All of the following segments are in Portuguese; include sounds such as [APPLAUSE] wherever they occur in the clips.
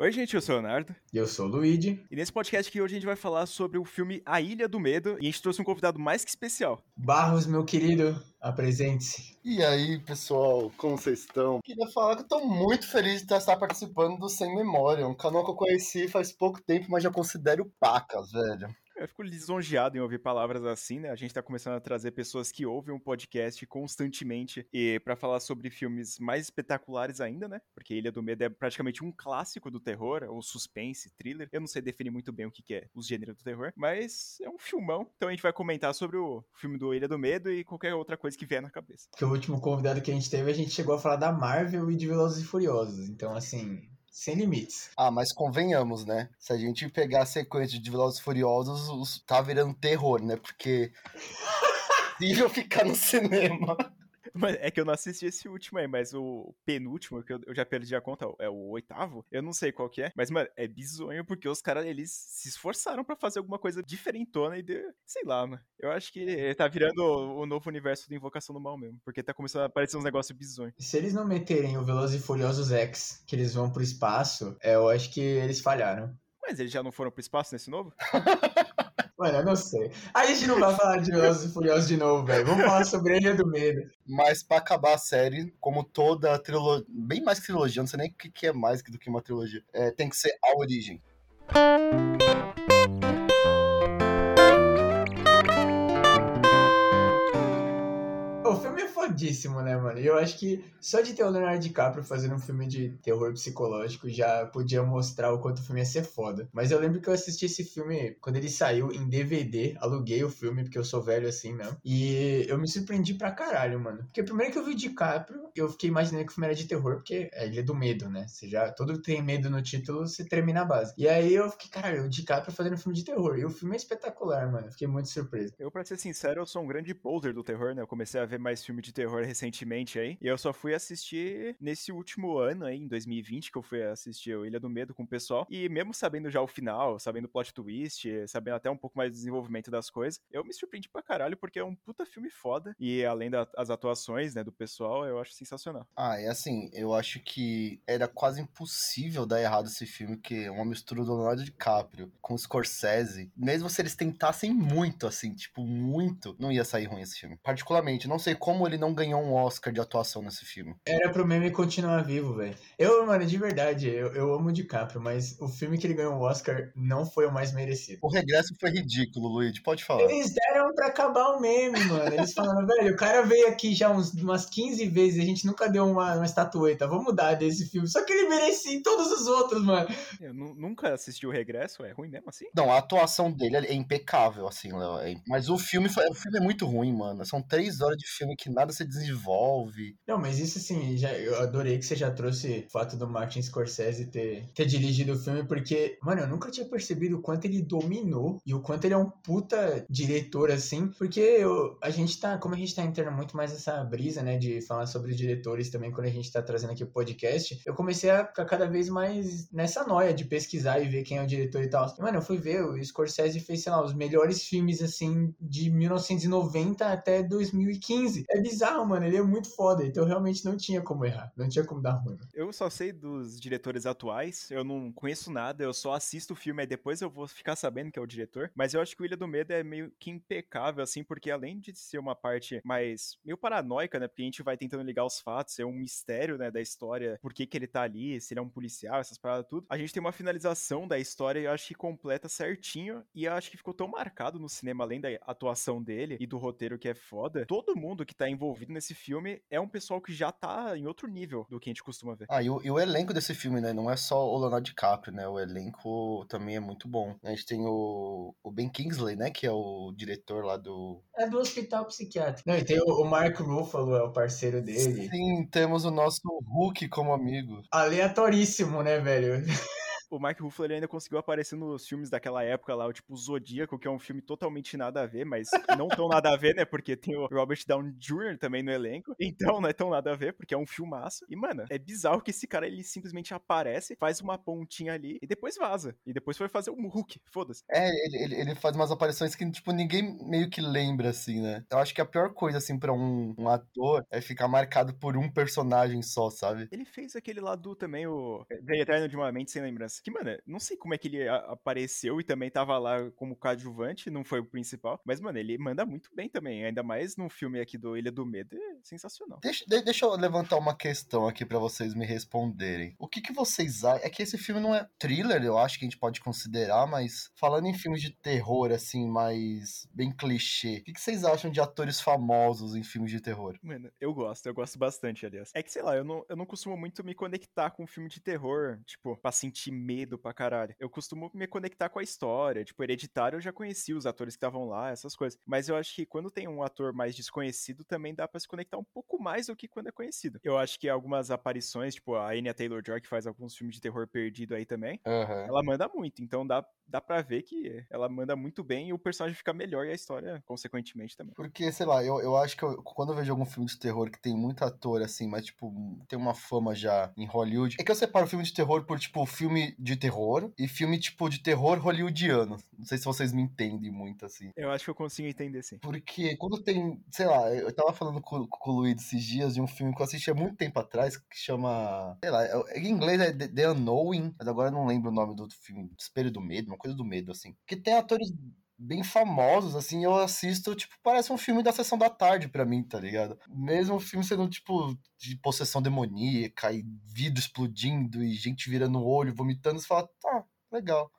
Oi, gente, eu sou o Leonardo. E eu sou o Luigi. E nesse podcast aqui hoje a gente vai falar sobre o filme A Ilha do Medo e a gente trouxe um convidado mais que especial. Barros, meu querido, apresente-se. E aí, pessoal, como vocês estão? Queria falar que eu tô muito feliz de estar participando do Sem Memória, um canal que eu conheci faz pouco tempo, mas já considero pacas, velho. Eu fico lisonjeado em ouvir palavras assim, né? A gente tá começando a trazer pessoas que ouvem um podcast constantemente e para falar sobre filmes mais espetaculares ainda, né? Porque Ilha do Medo é praticamente um clássico do terror, ou suspense, thriller. Eu não sei definir muito bem o que, que é os gêneros do terror, mas é um filmão. Então a gente vai comentar sobre o filme do Ilha do Medo e qualquer outra coisa que vier na cabeça. Que o último convidado que a gente teve, a gente chegou a falar da Marvel e de Velozes e Furiosos. Então, assim, sem limites. Ah, mas convenhamos, né? Se a gente pegar a sequência de Velozes Furiosos, os... tá virando terror, né? Porque. [LAUGHS] Eu ficar no cinema. É que eu não assisti esse último aí, mas o penúltimo, que eu, já perdi a conta, é o oitavo, eu não sei qual que é. Mas, mano, é bizonho porque os caras, eles se esforçaram para fazer alguma coisa diferentona e, de, sei lá, mano. Eu acho que tá virando o, o, novo universo do Invocação do Mal mesmo, porque tá começando a aparecer uns negócios bizonhos. Se eles não meterem o Velozes e Furiosos X, que eles vão pro espaço, é, eu acho que eles falharam. Mas eles já não foram pro espaço nesse novo? [LAUGHS] Mano, eu não sei. A gente não vai falar de Velozes e Furiosos de novo, velho. Vamos falar sobre Ilha do Medo. Mas pra acabar a série, como toda trilogia, bem mais que trilogia, não sei nem o que é mais do que uma trilogia, é, tem que ser a origem. Fodíssimo, né, mano? Eu acho que só de ter o Leonardo DiCaprio fazendo um filme de terror psicológico já podia mostrar o quanto o filme ia ser foda. Mas eu lembro que eu assisti esse filme quando ele saiu em DVD, aluguei o filme porque eu sou velho assim mesmo. E eu me surpreendi pra caralho, mano. Porque primeiro que eu vi o DiCaprio, eu fiquei imaginando que o filme era de terror, porque é Ilha do Medo, né? Você já, todo tem medo no título, você treme na base. E aí eu fiquei, caralho, o DiCaprio fazendo um filme de terror. E o filme é espetacular, mano. fiquei muito surpreso. Eu, pra ser sincero, eu sou um grande poser do terror, né? Eu comecei a ver mais filme de terror recentemente aí. E eu só fui assistir nesse último ano aí, em 2020, que eu fui assistir o Ilha do Medo com o pessoal. E mesmo sabendo já o final, sabendo o plot twist, sabendo até um pouco mais do desenvolvimento das coisas, eu me surpreendi pra caralho, porque é um puta filme foda. E além das atuações, né, do pessoal, eu acho sensacional. Ah, é assim, eu acho que era quase impossível dar errado esse filme, que é uma mistura do Leonardo DiCaprio com Scorsese. Mesmo se eles tentassem muito, assim, tipo, muito, não ia sair ruim esse filme. Particularmente, não sei como ele não ganhou um Oscar de atuação nesse filme. Era pro meme continuar vivo, velho. Eu, mano, de verdade, eu, eu amo o DiCaprio, mas o filme que ele ganhou o Oscar não foi o mais merecido. O regresso foi ridículo, Luigi, pode falar. Eles deram pra acabar o meme, mano. Eles falaram, [LAUGHS] velho, o cara veio aqui já uns, umas 15 vezes e a gente nunca deu uma, uma estatueta. Vamos mudar desse filme. Só que ele merecia em todos os outros, mano. Eu nunca assisti o regresso, é ruim mesmo assim? Não, a atuação dele é impecável, assim, Léo. É... Mas o filme, foi... o filme é muito ruim, mano. São três horas de filme que nada se desenvolve. Não, mas isso assim, já, eu adorei que você já trouxe o fato do Martin Scorsese ter, ter dirigido o filme, porque, mano, eu nunca tinha percebido o quanto ele dominou e o quanto ele é um puta diretor, assim, porque eu, a gente tá, como a gente tá entrando muito mais essa brisa, né, de falar sobre diretores também quando a gente tá trazendo aqui o podcast, eu comecei a ficar cada vez mais nessa noia de pesquisar e ver quem é o diretor e tal. E, mano, eu fui ver, o Scorsese fez, sei lá, os melhores filmes, assim, de 1990 até 2015. É bizarro, mano, ele é muito foda, então realmente não tinha como errar, não tinha como dar ruim. Eu só sei dos diretores atuais, eu não conheço nada, eu só assisto o filme e depois eu vou ficar sabendo que é o diretor, mas eu acho que o Ilha do Medo é meio que impecável, assim, porque além de ser uma parte mais meio paranoica, né, porque a gente vai tentando ligar os fatos, é um mistério, né, da história, por que que ele tá ali, se ele é um policial, essas paradas tudo, a gente tem uma finalização da história, eu acho que completa certinho, e eu acho que ficou tão marcado no cinema, além da atuação dele e do roteiro que é foda, todo mundo que tá envolvido nesse filme é um pessoal que já tá em outro nível do que a gente costuma ver. Ah, e o, e o elenco desse filme, né, não é só o Leonardo DiCaprio, né, o elenco também é muito bom. A gente tem o, o Ben Kingsley, né, que é o diretor lá do... É do Hospital Psiquiátrico. Não, e tem o, o Mark Ruffalo, é o parceiro dele. Sim, temos o nosso Hulk como amigo. Aleatoríssimo, né, velho? [LAUGHS] o Mark Ruffalo ele ainda conseguiu aparecer nos filmes daquela época lá, o tipo Zodíaco, que é um filme totalmente nada a ver, mas não tão nada a ver, né? Porque tem o Robert Downey Jr. também no elenco. Então não é tão nada a ver, porque é um filmaço. E, mano, é bizarro que esse cara ele simplesmente aparece, faz uma pontinha ali e depois vaza. E depois foi fazer um Hulk, foda-se. É, ele, ele, ele, faz umas aparições que, tipo, ninguém meio que lembra, assim, né? Eu acho que a pior coisa, assim, pra um, um ator é ficar marcado por um personagem só, sabe? Ele fez aquele lá do também, o The Eterno de uma Mente Sem Lembrança. Que, mano, não sei como é que ele apareceu e também tava lá como coadjuvante, não foi o principal. Mas, mano, ele manda muito bem também. Ainda mais num filme aqui do Ilha do Medo. É sensacional. Deixa, deixa eu levantar uma questão aqui para vocês me responderem. O que, que vocês acham? É que esse filme não é thriller, eu acho que a gente pode considerar, mas falando em filmes de terror, assim, mais bem clichê, o que, que vocês acham de atores famosos em filmes de terror? Mano, eu gosto, eu gosto bastante, aliás. É que, sei lá, eu não, eu não costumo muito me conectar com filme de terror, tipo, pra sentir medo pra caralho. Eu costumo me conectar com a história. Tipo, Hereditário eu já conheci os atores que estavam lá, essas coisas. Mas eu acho que quando tem um ator mais desconhecido, também dá para se conectar um pouco mais do que quando é conhecido. Eu acho que algumas aparições, tipo, a Anya Taylor-Joy, que faz alguns filmes de terror perdido aí também, uhum. ela manda muito. Então dá, dá pra ver que ela manda muito bem e o personagem fica melhor e a história, consequentemente, também. Porque, sei lá, eu, eu acho que eu, quando eu vejo algum filme de terror que tem muito ator, assim, mas, tipo, tem uma fama já em Hollywood, é que eu separo filme de terror por, tipo, filme de terror e filme, tipo, de terror hollywoodiano. Não sei se vocês me entendem muito, assim. Eu acho que eu consigo entender, sim. Porque quando tem, sei lá, eu tava falando com, com o Luiz esses dias de um filme que eu assisti há muito tempo atrás, que chama, sei lá, é, em inglês é The Unknowing, mas agora eu não lembro o nome do filme, Espelho do Medo, uma coisa do medo, assim. Que tem atores bem famosos, assim, eu assisto, tipo, parece um filme da sessão da tarde para mim, tá ligado? Mesmo o filme sendo, tipo, de possessão demoníaca e vidro explodindo e gente virando o olho, vomitando, você fala, tá, legal.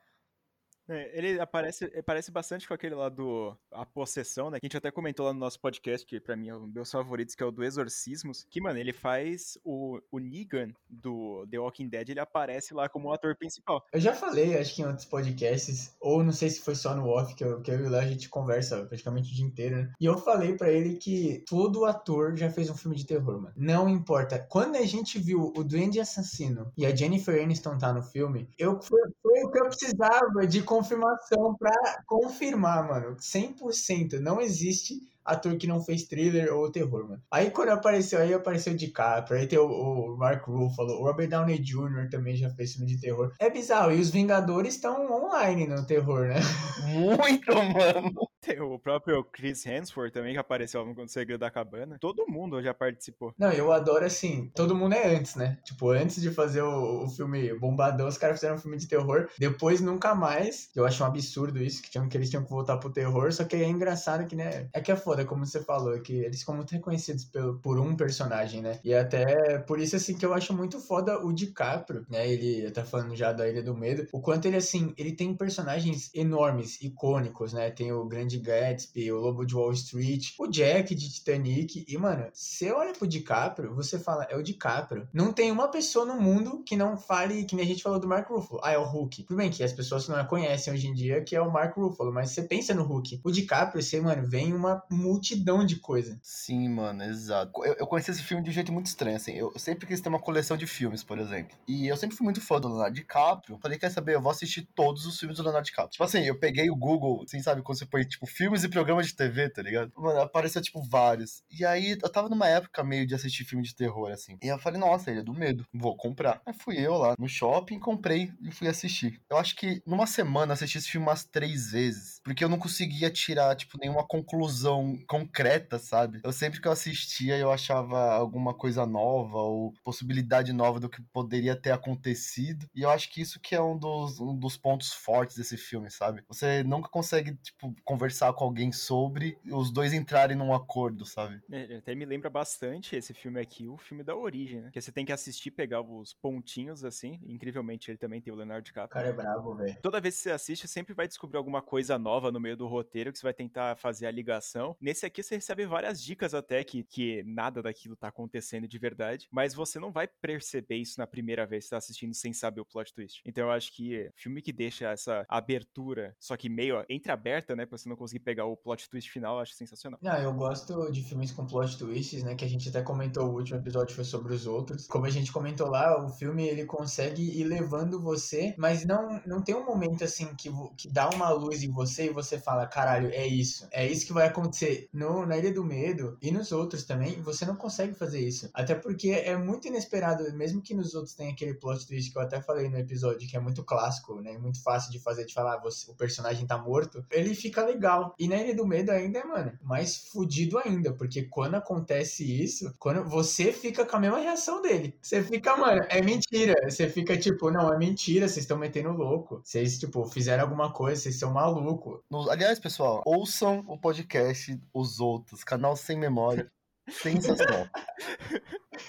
É, ele aparece, parece bastante com aquele lá do A Possessão, né? Que a gente até comentou lá no nosso podcast, que pra mim é um dos meus favoritos, que é o do Exorcismos. Que, mano, ele faz o, o Negan do The Walking Dead, ele aparece lá como o ator principal. Eu já falei, acho que em outros podcasts, ou não sei se foi só no off, que eu, que eu e o Léo a gente conversa praticamente o dia inteiro, né? E eu falei para ele que todo ator já fez um filme de terror, mano. Não importa. Quando a gente viu o Duende Assassino e a Jennifer Aniston tá no filme, eu foi, foi o que eu precisava de confirmação para confirmar, mano. 100%. Não existe ator que não fez thriller ou terror, mano. Aí quando apareceu, aí apareceu o DiCaprio, aí tem o, o Mark Ruffalo, o Robert Downey Jr. também já fez filme de terror. É bizarro, e os Vingadores estão online no terror, né? Muito, mano. Tem o próprio Chris Hemsworth também, que apareceu no Segredo da Cabana. Todo mundo já participou. Não, eu adoro assim, todo mundo é antes, né? Tipo, antes de fazer o, o filme Bombadão, os caras fizeram um filme de terror. Depois, nunca mais. Eu acho um absurdo isso, que, tinham, que eles tinham que voltar pro terror. Só que é engraçado que, né? É que é foda, como você falou, que eles ficam muito reconhecidos pelo, por um personagem, né? E até por isso, assim, que eu acho muito foda o DiCaprio, né? Ele tá falando já da Ilha do Medo. O quanto ele, assim, ele tem personagens enormes, icônicos, né? Tem o Grande Gatsby, o Lobo de Wall Street, o Jack de Titanic. E, mano, você olha pro DiCaprio, você fala, é o DiCaprio. Não tem uma pessoa no mundo que não fale, que nem a gente falou do Mark Ruffalo. Ah, é o Hulk. Tudo bem que as pessoas não conhecem hoje em dia, que é o Mark Ruffalo, mas você pensa no Hulk. O DiCaprio, você, mano, vem uma multidão de coisa. Sim, mano, exato. Eu, eu conheci esse filme de um jeito muito estranho, assim. Eu sempre quis ter uma coleção de filmes, por exemplo. E eu sempre fui muito fã do Leonardo DiCaprio. Falei, quer saber, eu vou assistir todos os filmes do Leonardo DiCaprio. Tipo assim, eu peguei o Google, assim, sabe, quando você põe, tipo, filmes e programas de TV, tá ligado? Mano, apareceu, tipo, vários. E aí, eu tava numa época meio de assistir filme de terror, assim. E eu falei, nossa, ele é do medo, vou comprar. Aí fui eu lá no shopping, comprei e fui assistir. Eu acho que numa semana assisti esse filme umas três vezes. Porque eu não conseguia tirar, tipo, nenhuma conclusão concreta, sabe? Eu sempre que eu assistia, eu achava alguma coisa nova ou possibilidade nova do que poderia ter acontecido. E eu acho que isso que é um dos, um dos pontos fortes desse filme, sabe? Você nunca consegue, tipo, conversar com alguém sobre os dois entrarem num acordo, sabe? É, até me lembra bastante esse filme aqui, o filme da origem, né? Que você tem que assistir, pegar os pontinhos assim. Incrivelmente, ele também tem o Leonardo DiCaprio. O cara é bravo, velho. Toda vez que você assiste, sempre vai descobrir alguma coisa nova no meio do roteiro que você vai tentar fazer a ligação. Nesse aqui, você recebe várias dicas até que, que nada daquilo tá acontecendo de verdade, mas você não vai perceber isso na primeira vez que tá assistindo sem saber o plot twist. Então eu acho que filme que deixa essa abertura, só que meio entreaberta, né, pra você não conseguir pegar o plot twist final, acho sensacional. Não, eu gosto de filmes com plot twists, né? Que a gente até comentou, o último episódio foi sobre os outros. Como a gente comentou lá, o filme ele consegue ir levando você, mas não, não tem um momento assim que, que dá uma luz em você e você fala, caralho, é isso. É isso que vai acontecer. No, na Ilha do Medo e nos outros também, você não consegue fazer isso. Até porque é muito inesperado, mesmo que nos outros tenha aquele plot twist que eu até falei no episódio, que é muito clássico, né? Muito fácil de fazer, de falar, você, o personagem tá morto. Ele fica legal. E na Ilha do Medo ainda é, mano, mais fudido ainda, porque quando acontece isso, quando você fica com a mesma reação dele. Você fica, mano, é mentira. Você fica tipo, não, é mentira, vocês estão metendo louco. Vocês, tipo, fizeram alguma coisa, vocês são maluco. Aliás, pessoal, ouçam o podcast Os Outros, canal sem memória. Sensacional.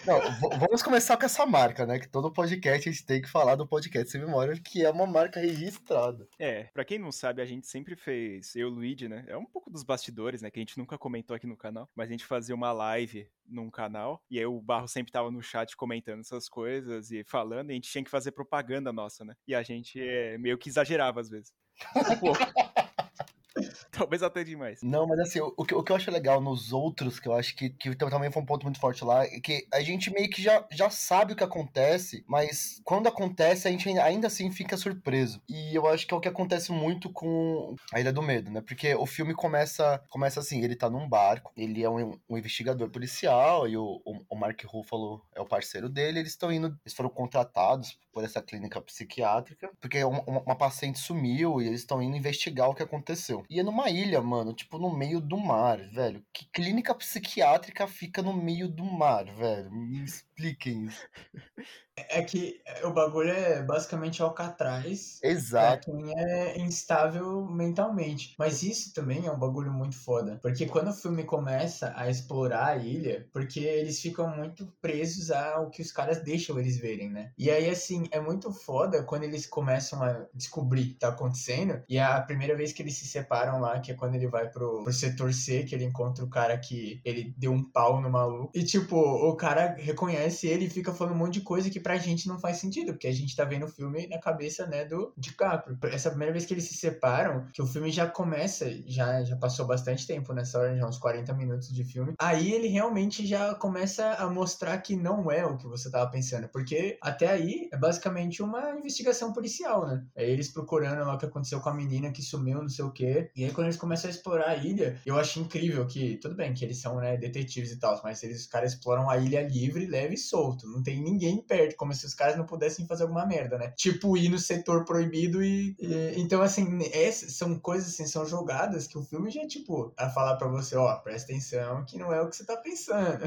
Não, vamos começar com essa marca, né? Que todo podcast a gente tem que falar do podcast sem memória, que é uma marca registrada. É, pra quem não sabe, a gente sempre fez, eu e o Luigi, né? É um pouco dos bastidores, né? Que a gente nunca comentou aqui no canal, mas a gente fazia uma live num canal, e aí o Barro sempre tava no chat comentando essas coisas e falando, e a gente tinha que fazer propaganda nossa, né? E a gente é, meio que exagerava às vezes. Um pouco. [LAUGHS] Talvez até demais. Não, mas assim, o, que, o que eu acho legal nos outros, que eu acho que, que também foi um ponto muito forte lá, é que a gente meio que já, já sabe o que acontece, mas quando acontece, a gente ainda assim fica surpreso. E eu acho que é o que acontece muito com A Ilha do Medo, né? Porque o filme começa, começa assim, ele tá num barco, ele é um, um investigador policial, e o, o, o Mark Ruffalo é o parceiro dele, eles estão indo, eles foram contratados por essa clínica psiquiátrica, porque uma, uma paciente sumiu e eles estão indo investigar o que aconteceu. E é numa ilha, mano, tipo no meio do mar, velho. Que clínica psiquiátrica fica no meio do mar, velho? Me expliquem isso. [LAUGHS] É que o bagulho é basicamente Alcatraz. Exato. Pra quem é instável mentalmente. Mas isso também é um bagulho muito foda. Porque quando o filme começa a explorar a ilha, porque eles ficam muito presos ao que os caras deixam eles verem, né? E aí, assim, é muito foda quando eles começam a descobrir o que tá acontecendo. E a primeira vez que eles se separam lá, que é quando ele vai pro, pro setor C, que ele encontra o cara que ele deu um pau no maluco. E, tipo, o cara reconhece ele e fica falando um monte de coisa que pra gente não faz sentido, porque a gente tá vendo o filme na cabeça, né, do DiCaprio. Essa primeira vez que eles se separam, que o filme já começa, já, já passou bastante tempo nessa hora, já uns 40 minutos de filme. Aí ele realmente já começa a mostrar que não é o que você tava pensando, porque até aí é basicamente uma investigação policial, né? É eles procurando lá o que aconteceu com a menina que sumiu, não sei o quê. E aí quando eles começam a explorar a ilha, eu acho incrível que, tudo bem que eles são, né, detetives e tal, mas eles, os caras exploram a ilha livre, leve e solto. Não tem ninguém perto, como se os caras não pudessem fazer alguma merda, né? Tipo, ir no setor proibido e. e então, assim, essas são coisas assim, são jogadas que o filme já, tipo, a falar para você, ó, presta atenção que não é o que você tá pensando.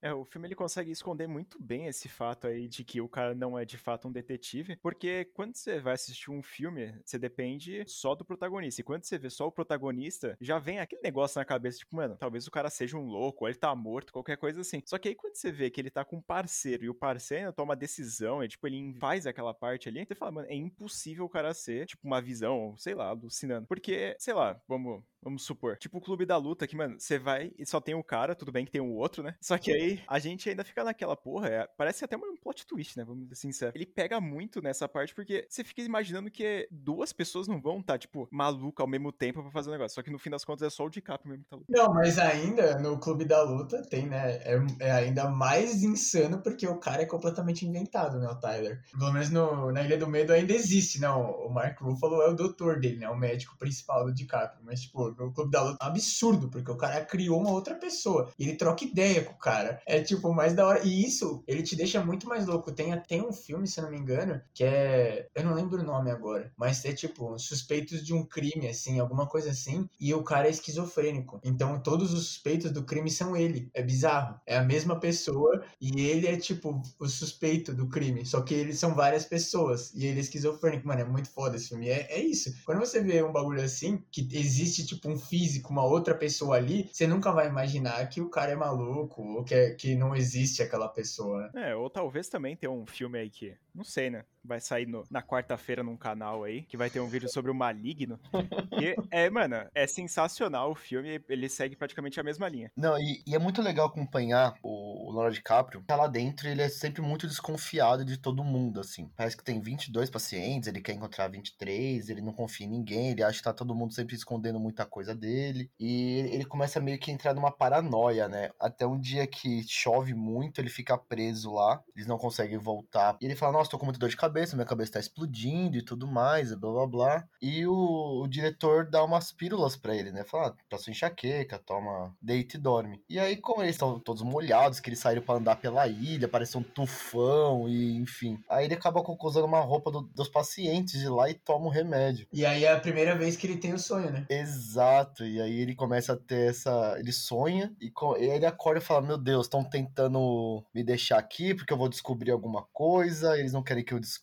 É, o filme ele consegue esconder muito bem esse fato aí de que o cara não é de fato um detetive, porque quando você vai assistir um filme, você depende só do protagonista. E quando você vê só o protagonista, já vem aquele negócio na cabeça, tipo, mano, talvez o cara seja um louco, ou ele tá morto, qualquer coisa assim. Só que aí quando você vê que ele tá com um parceiro e o parceiro toma decisão, e tipo, ele faz aquela parte ali, você fala, mano, é impossível o cara ser, tipo, uma visão, sei lá, alucinando. Porque, sei lá, vamos Vamos supor. Tipo o clube da luta, que, mano, você vai e só tem um cara, tudo bem que tem o um outro, né? Só que aí a gente ainda fica naquela porra. É, parece até um plot twist, né? Vamos ser sinceros. Ele pega muito nessa parte porque você fica imaginando que duas pessoas não vão estar, tá, tipo, maluca ao mesmo tempo pra fazer o um negócio. Só que no fim das contas é só o DiCaprio mesmo que tá lutando. Não, mas ainda no clube da luta tem, né? É, é, ainda mais insano porque o cara é completamente inventado, né? O Tyler. Pelo menos no, na Ilha do Medo ainda existe, não. Né? O Mark Ruffalo é o doutor dele, né? O médico principal do DiCaprio. Mas, tipo, no Clube da Luta é um absurdo, porque o cara criou uma outra pessoa. E ele troca ideia com o cara. É tipo, mais da hora. E isso, ele te deixa muito mais louco. Tem até um filme, se não me engano, que é. Eu não lembro o nome agora, mas é tipo, suspeitos de um crime, assim, alguma coisa assim. E o cara é esquizofrênico. Então todos os suspeitos do crime são ele. É bizarro. É a mesma pessoa e ele é tipo o suspeito do crime. Só que eles são várias pessoas. E ele é esquizofrênico. Mano, é muito foda esse filme. É, é isso. Quando você vê um bagulho assim, que existe tipo um físico, uma outra pessoa ali, você nunca vai imaginar que o cara é maluco ou que, é, que não existe aquela pessoa. É, ou talvez também tenha um filme aí que, não sei, né? Vai sair no, na quarta-feira num canal aí, que vai ter um vídeo sobre o Maligno. E é, mano, é sensacional o filme, ele segue praticamente a mesma linha. Não, e, e é muito legal acompanhar o, o Leonardo DiCaprio. Tá lá dentro, ele é sempre muito desconfiado de todo mundo, assim. Parece que tem 22 pacientes, ele quer encontrar 23, ele não confia em ninguém, ele acha que tá todo mundo sempre escondendo muita coisa dele. E ele começa meio que a entrar numa paranoia, né? Até um dia que chove muito, ele fica preso lá, eles não conseguem voltar. E ele fala: Nossa, tô com muita dor de cabeça, minha cabeça tá explodindo e tudo mais, blá blá blá. E o, o diretor dá umas pílulas para ele, né? Fala: ah, Pra sua enxaqueca, toma, deita e dorme. E aí, como eles estão todos molhados, que eles saíram para andar pela ilha, parece um tufão e enfim. Aí ele acaba usando uma roupa do, dos pacientes de lá e toma um remédio. E aí é a primeira vez que ele tem o sonho, né? Exato. E aí ele começa a ter essa. Ele sonha e ele acorda e fala: Meu Deus, estão tentando me deixar aqui porque eu vou descobrir alguma coisa, eles não querem que eu descubra.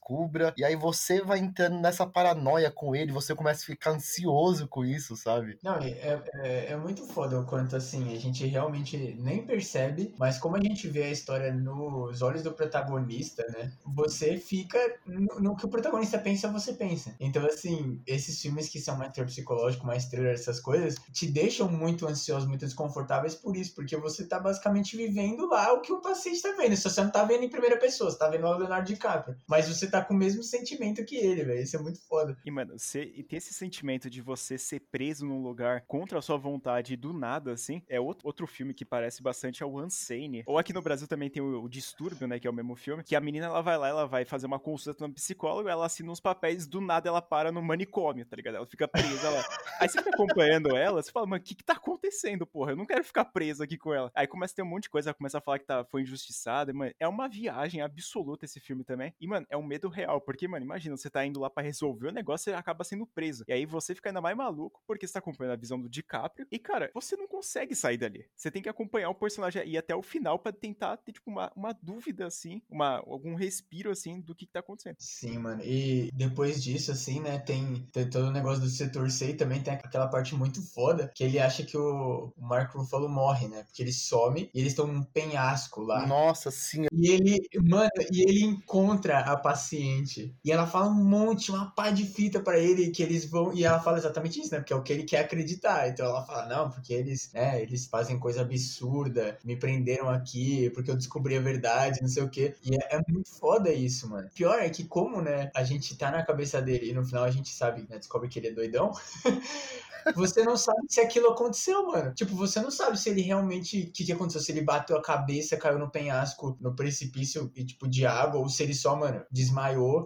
E aí você vai entrando nessa paranoia com ele, você começa a ficar ansioso com isso, sabe? Não, é, é, é muito foda o quanto assim, a gente realmente nem percebe, mas como a gente vê a história nos olhos do protagonista, né? Você fica no, no que o protagonista pensa, você pensa. Então, assim, esses filmes que são mais terror psicológico, mais thriller, essas coisas, te deixam muito ansioso, muito desconfortáveis por isso, porque você tá basicamente vivendo lá o que o paciente tá vendo. Só você não tá vendo em primeira pessoa, você tá vendo o Leonardo DiCaprio. Mas você tá com o mesmo sentimento que ele, velho. Isso é muito foda. E, mano, você, e ter esse sentimento de você ser preso num lugar contra a sua vontade do nada, assim, é outro, outro filme que parece bastante ao Unsane. Ou aqui no Brasil também tem o, o Distúrbio, né, que é o mesmo filme, que a menina, ela vai lá, ela vai fazer uma consulta no psicólogo, ela assina uns papéis, do nada ela para no manicômio, tá ligado? Ela fica presa lá. Aí você fica acompanhando ela, você fala, mano, o que que tá acontecendo, porra? Eu não quero ficar preso aqui com ela. Aí começa a ter um monte de coisa, ela começa a falar que tá, foi injustiçada, mano. É uma viagem absoluta esse filme também. E, mano, é um medo real, porque, mano, imagina, você tá indo lá para resolver o negócio e acaba sendo preso. E aí você fica ainda mais maluco, porque você tá acompanhando a visão do DiCaprio. E, cara, você não consegue sair dali. Você tem que acompanhar o personagem e ir até o final para tentar ter, tipo, uma, uma dúvida, assim, uma, algum respiro, assim, do que, que tá acontecendo. Sim, mano. E depois disso, assim, né, tem, tem todo o negócio do setor C e também tem aquela parte muito foda que ele acha que o Mark Ruffalo morre, né? Porque ele some e eles estão num penhasco lá. Nossa, sim. E ele, mano, e ele encontra a paciente. E ela fala um monte, uma pá de fita para ele que eles vão. E ela fala exatamente isso, né? Porque é o que ele quer acreditar. Então ela fala, não, porque eles, né, eles fazem coisa absurda, me prenderam aqui porque eu descobri a verdade, não sei o quê. E é, é muito foda isso, mano. Pior é que, como, né, a gente tá na cabeça dele e no final a gente sabe, né, descobre que ele é doidão. [LAUGHS] você não sabe se aquilo aconteceu, mano. Tipo, você não sabe se ele realmente. O que, que aconteceu? Se ele bateu a cabeça, caiu no penhasco, no precipício, e, tipo, de água, ou se ele só, mano, desmaiou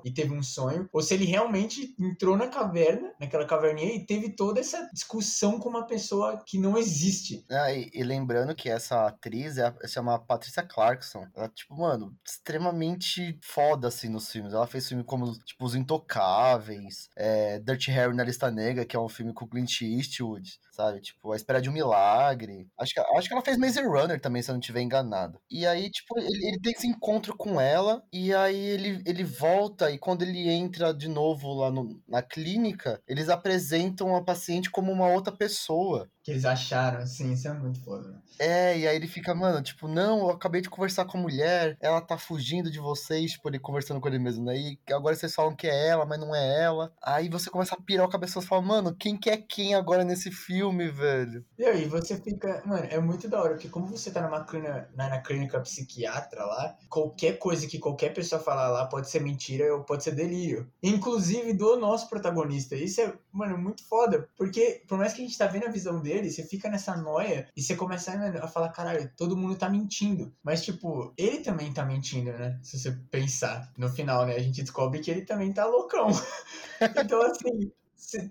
e teve um sonho, ou se ele realmente entrou na caverna, naquela caverninha, e teve toda essa discussão com uma pessoa que não existe. Ah, e, e lembrando que essa atriz é, se chama Patricia Clarkson. Ela, tipo, mano, extremamente foda, assim, nos filmes. Ela fez filme como, tipo, Os Intocáveis, é, Dirty Harry na Lista Negra, que é um filme com Clint Eastwood, sabe? Tipo, A Espera de um Milagre. Acho que, acho que ela fez Maze Runner também, se eu não estiver enganado. E aí, tipo, ele, ele, tem esse encontro com ela, e aí ele, ele volta, e quando ele entra de novo lá no, na clínica, eles apresentam a paciente como uma outra pessoa. Que eles acharam, assim, isso é muito foda. Né? É, e aí ele fica, mano, tipo, não, eu acabei de conversar com a mulher, ela tá fugindo de vocês, tipo, ele conversando com ele mesmo, né? E agora vocês falam que é ela, mas não é ela. Aí você começa a pirar o cabeça e fala, mano, quem que é quem agora nesse filme, velho? E aí você fica, mano, é muito da hora, porque como você tá numa clínica, na, na clínica psiquiatra lá, qualquer coisa que qualquer pessoa falar lá pode ser mentira ou pode ser delírio. Inclusive do nosso protagonista. Isso é, mano, muito foda, porque por mais que a gente tá vendo a visão dele, você fica nessa noia e você começa a falar, caralho, todo mundo tá mentindo. Mas, tipo, ele também tá mentindo, né? Se você pensar. No final, né? A gente descobre que ele também tá loucão. [LAUGHS] então, assim,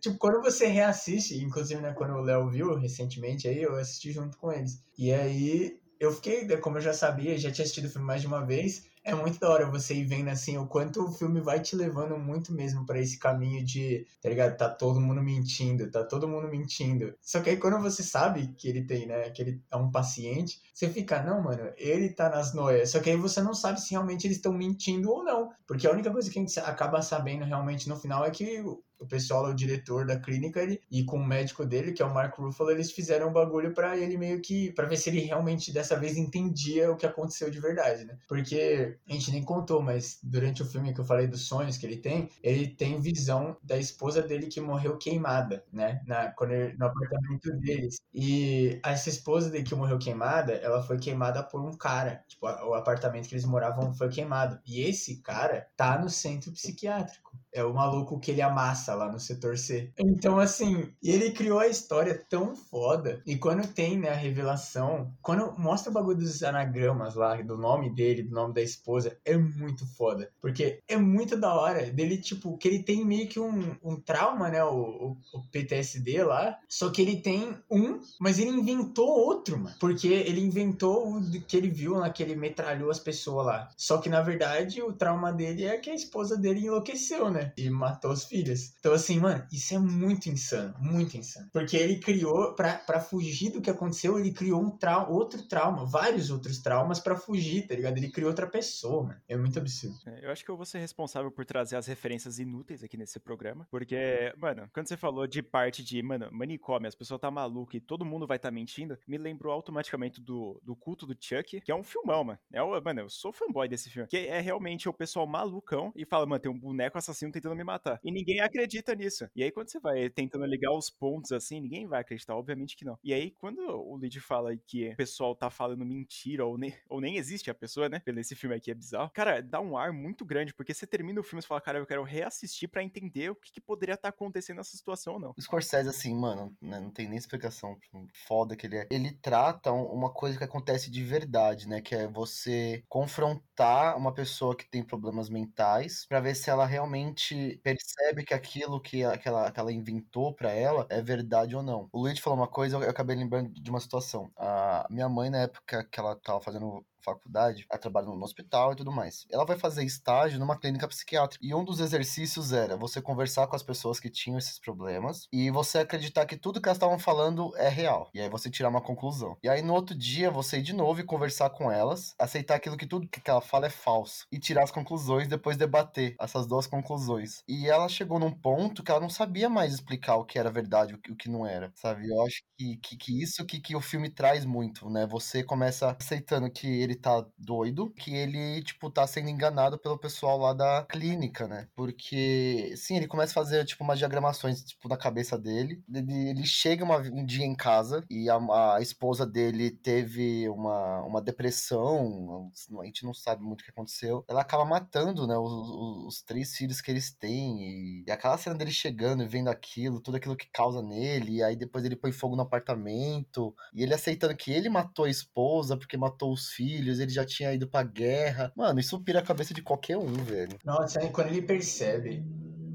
tipo, quando você reassiste, inclusive, né, quando o Léo viu recentemente aí, eu assisti junto com eles. E aí eu fiquei, como eu já sabia, já tinha assistido o filme mais de uma vez, é muito da hora você ir vendo assim o quanto o filme vai te levando muito mesmo para esse caminho de, tá ligado? Tá todo mundo mentindo, tá todo mundo mentindo. Só que aí quando você sabe que ele tem, né, que ele é um paciente, você fica, não, mano, ele tá nas noias. Só que aí você não sabe se realmente eles estão mentindo ou não. Porque a única coisa que a gente acaba sabendo realmente no final é que o pessoal, o diretor da clínica, ele, e com o médico dele, que é o Mark Ruffalo, eles fizeram um bagulho para ele meio que, para ver se ele realmente dessa vez entendia o que aconteceu de verdade, né? Porque a gente nem contou, mas durante o filme que eu falei dos sonhos que ele tem, ele tem visão da esposa dele que morreu queimada, né? Na, quando ele, no apartamento deles. E essa esposa dele que morreu queimada, ela foi queimada por um cara. Tipo, o apartamento que eles moravam foi queimado. E esse cara tá no centro psiquiátrico. É o maluco que ele amassa lá no setor C. Então, assim, ele criou a história tão foda. E quando tem, né, a revelação, quando mostra o bagulho dos anagramas lá, do nome dele, do nome da esposa, é muito foda. Porque é muito da hora dele, tipo, que ele tem meio que um, um trauma, né, o, o, o PTSD lá. Só que ele tem um, mas ele inventou outro, mano. Porque ele inventou o que ele viu lá, que ele metralhou as pessoas lá. Só que, na verdade, o trauma dele é que a esposa dele enlouqueceu, né? E matou os filhos. Então, assim, mano, isso é muito insano. Muito insano. Porque ele criou, pra, pra fugir do que aconteceu, ele criou um trau outro trauma, vários outros traumas para fugir, tá ligado? Ele criou outra pessoa, mano. É muito absurdo. É, eu acho que eu vou ser responsável por trazer as referências inúteis aqui nesse programa. Porque, mano, quando você falou de parte de, mano, manicômio, as pessoas tá maluca e todo mundo vai tá mentindo, me lembrou automaticamente do, do culto do Chuck, que é um filmão, mano. É mano, eu sou fanboy desse filme. Que é realmente o pessoal malucão e fala, mano, tem um boneco assassino tentando me matar. E ninguém acredita nisso. E aí, quando você vai tentando ligar os pontos assim, ninguém vai acreditar, obviamente que não. E aí, quando o Lid fala que o pessoal tá falando mentira, ou nem, ou nem existe a pessoa, né? Pelo esse filme aqui é bizarro. Cara, dá um ar muito grande, porque você termina o filme e fala, cara, eu quero reassistir para entender o que, que poderia estar tá acontecendo nessa situação ou não. O Scorsese, assim, mano, né, não tem nem explicação foda que ele é. Ele trata uma coisa que acontece de verdade, né? Que é você confrontar uma pessoa que tem problemas mentais para ver se ela realmente percebe que aquilo que, ela, que ela inventou para ela é verdade ou não. O Luiz falou uma coisa, eu acabei lembrando de uma situação. A minha mãe, na época que ela tava fazendo faculdade, ela trabalha no hospital e tudo mais. Ela vai fazer estágio numa clínica psiquiátrica. E um dos exercícios era você conversar com as pessoas que tinham esses problemas e você acreditar que tudo que elas estavam falando é real. E aí você tirar uma conclusão. E aí no outro dia você ir de novo e conversar com elas, aceitar aquilo que tudo que ela fala é falso e tirar as conclusões, depois debater essas duas conclusões. E ela chegou num ponto que ela não sabia mais explicar o que era verdade e o que não era, sabe? Eu acho que, que, que isso que, que o filme traz muito, né? Você começa aceitando que ele tá doido, que ele, tipo, tá sendo enganado pelo pessoal lá da clínica, né? Porque, sim, ele começa a fazer, tipo, umas diagramações, tipo, na cabeça dele. Ele, ele chega uma, um dia em casa e a, a, esposa dele teve uma, uma depressão, a gente não sabe muito o que aconteceu. Ela acaba matando, né, os, os, os três filhos que eles têm e, e aquela cena dele chegando e vendo aquilo, tudo aquilo que causa nele, e aí depois ele põe fogo no apartamento, e ele aceitando que ele matou a esposa porque matou os filhos, filhos, ele já tinha ido pra guerra. Mano, isso pira a cabeça de qualquer um, velho. Nossa, aí quando ele percebe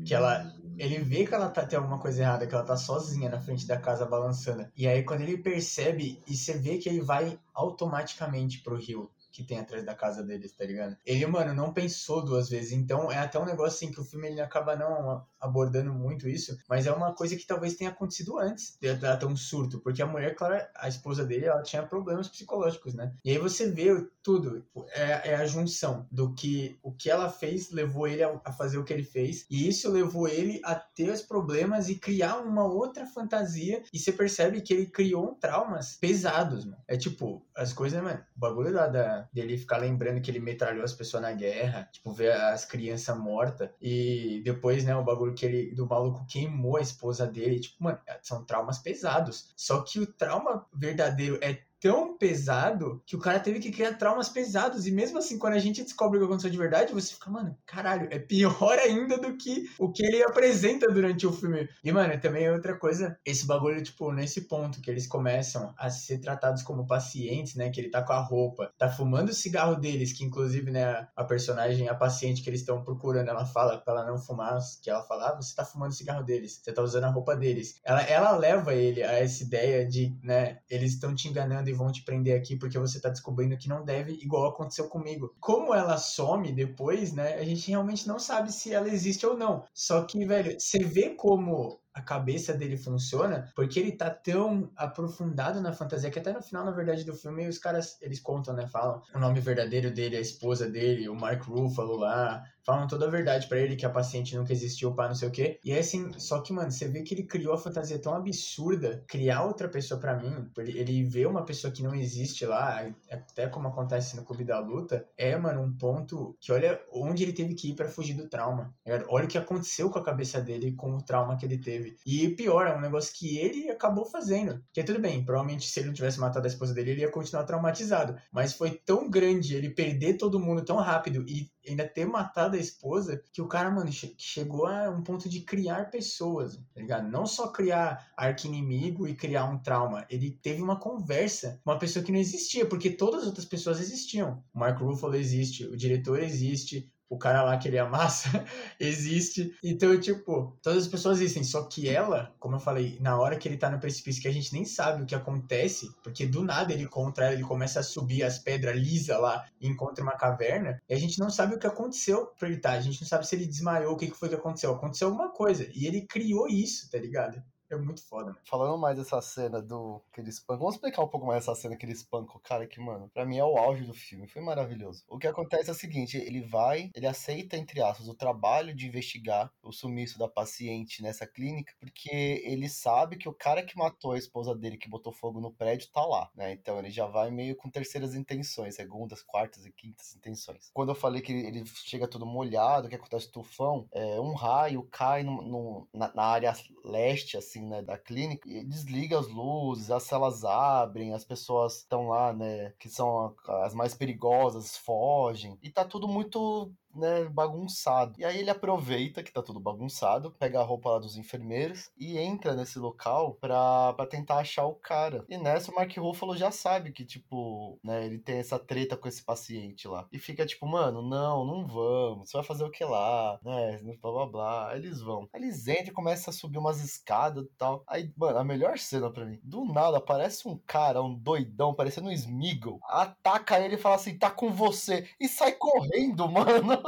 que ela. Ele vê que ela tá, tem alguma coisa errada, que ela tá sozinha na frente da casa balançando. E aí, quando ele percebe, e você vê que ele vai automaticamente pro rio que tem atrás da casa deles, tá ligado? Ele, mano, não pensou duas vezes. Então é até um negócio assim que o filme ele acaba não abordando muito isso, mas é uma coisa que talvez tenha acontecido antes de ela ter um surto, porque a mulher, claro, a esposa dele, ela tinha problemas psicológicos, né? E aí você vê tudo, é, é a junção do que o que ela fez levou ele a, a fazer o que ele fez, e isso levou ele a ter os problemas e criar uma outra fantasia, e você percebe que ele criou traumas pesados, mano. É tipo, as coisas, né, mano? O bagulho lá da, dele ficar lembrando que ele metralhou as pessoas na guerra, tipo, ver as crianças mortas, e depois, né, o bagulho que ele, do maluco queimou a esposa dele. Tipo, mano, são traumas pesados. Só que o trauma verdadeiro é tão pesado que o cara teve que criar traumas pesados. E mesmo assim, quando a gente descobre o que aconteceu de verdade, você fica, mano, caralho, é pior [LAUGHS] ainda do que o que ele apresenta durante o filme. E, mano, também é outra coisa, esse bagulho, tipo, nesse ponto que eles começam a ser tratados como pacientes, né? Que ele tá com a roupa, tá fumando o cigarro deles, que inclusive, né, a personagem, a paciente que eles estão procurando, ela fala pra ela não fumar, que ela fala, ah, você tá fumando o cigarro deles, você tá usando a roupa deles. Ela, ela leva ele a essa ideia de, né, eles estão te enganando vão te prender aqui porque você tá descobrindo que não deve, igual aconteceu comigo. Como ela some depois, né? A gente realmente não sabe se ela existe ou não. Só que, velho, você vê como a cabeça dele funciona, porque ele tá tão aprofundado na fantasia que até no final, na verdade, do filme, os caras, eles contam, né, falam o nome verdadeiro dele, a esposa dele, o Mark Ruffalo lá, falam toda a verdade para ele, que a paciente nunca existiu, pá, não sei o quê. E é assim, só que, mano, você vê que ele criou a fantasia tão absurda, criar outra pessoa para mim, ele, vê uma pessoa que não existe lá, até como acontece no Clube da Luta, é, mano, um ponto que olha onde ele teve que ir para fugir do trauma. Tá olha o que aconteceu com a cabeça dele com o trauma que ele teve. E pior, é um negócio que ele acabou fazendo. Que tudo bem, provavelmente se ele não tivesse matado a esposa dele, ele ia continuar traumatizado. Mas foi tão grande ele perder todo mundo tão rápido e ainda ter matado a esposa, que o cara, mano, che chegou a um ponto de criar pessoas, tá ligado? Não só criar arqui-inimigo e criar um trauma. Ele teve uma conversa com uma pessoa que não existia, porque todas as outras pessoas existiam. O Mark Ruffalo existe, o diretor existe, o cara lá que ele amassa [LAUGHS] existe. Então, tipo, todas as pessoas existem. Só que ela, como eu falei, na hora que ele tá no precipício, que a gente nem sabe o que acontece, porque do nada ele contra ela, ele começa a subir as pedras lisa lá e encontra uma caverna, e a gente não sabe o que aconteceu pra ele tá. A gente não sabe se ele desmaiou, o que foi que aconteceu. Aconteceu alguma coisa. E ele criou isso, tá ligado? É muito foda? Falando mais dessa cena do que ele espanca. Vamos explicar um pouco mais essa cena que ele espanca o cara que, mano, pra mim é o auge do filme. Foi maravilhoso. O que acontece é o seguinte: ele vai, ele aceita, entre aspas, o trabalho de investigar o sumiço da paciente nessa clínica, porque ele sabe que o cara que matou a esposa dele, que botou fogo no prédio, tá lá, né? Então ele já vai meio com terceiras intenções, segundas, quartas e quintas intenções. Quando eu falei que ele chega todo molhado, que acontece tufão, é, um raio cai no, no na, na área leste, assim assim, né, da clínica, desliga as luzes, as celas abrem, as pessoas estão lá, né, que são as mais perigosas, fogem, e tá tudo muito né, bagunçado. E aí ele aproveita que tá tudo bagunçado, pega a roupa lá dos enfermeiros e entra nesse local pra, pra tentar achar o cara. E nessa o Mark Ruffalo já sabe que, tipo, né, ele tem essa treta com esse paciente lá. E fica tipo, mano, não, não vamos, você vai fazer o que lá, né, blá blá blá. Aí eles vão. Aí eles entram e começam a subir umas escadas e tal. Aí, mano, a melhor cena pra mim, do nada aparece um cara, um doidão, parecendo um Smeagol, ataca ele e fala assim, tá com você, e sai correndo, [LAUGHS] mano.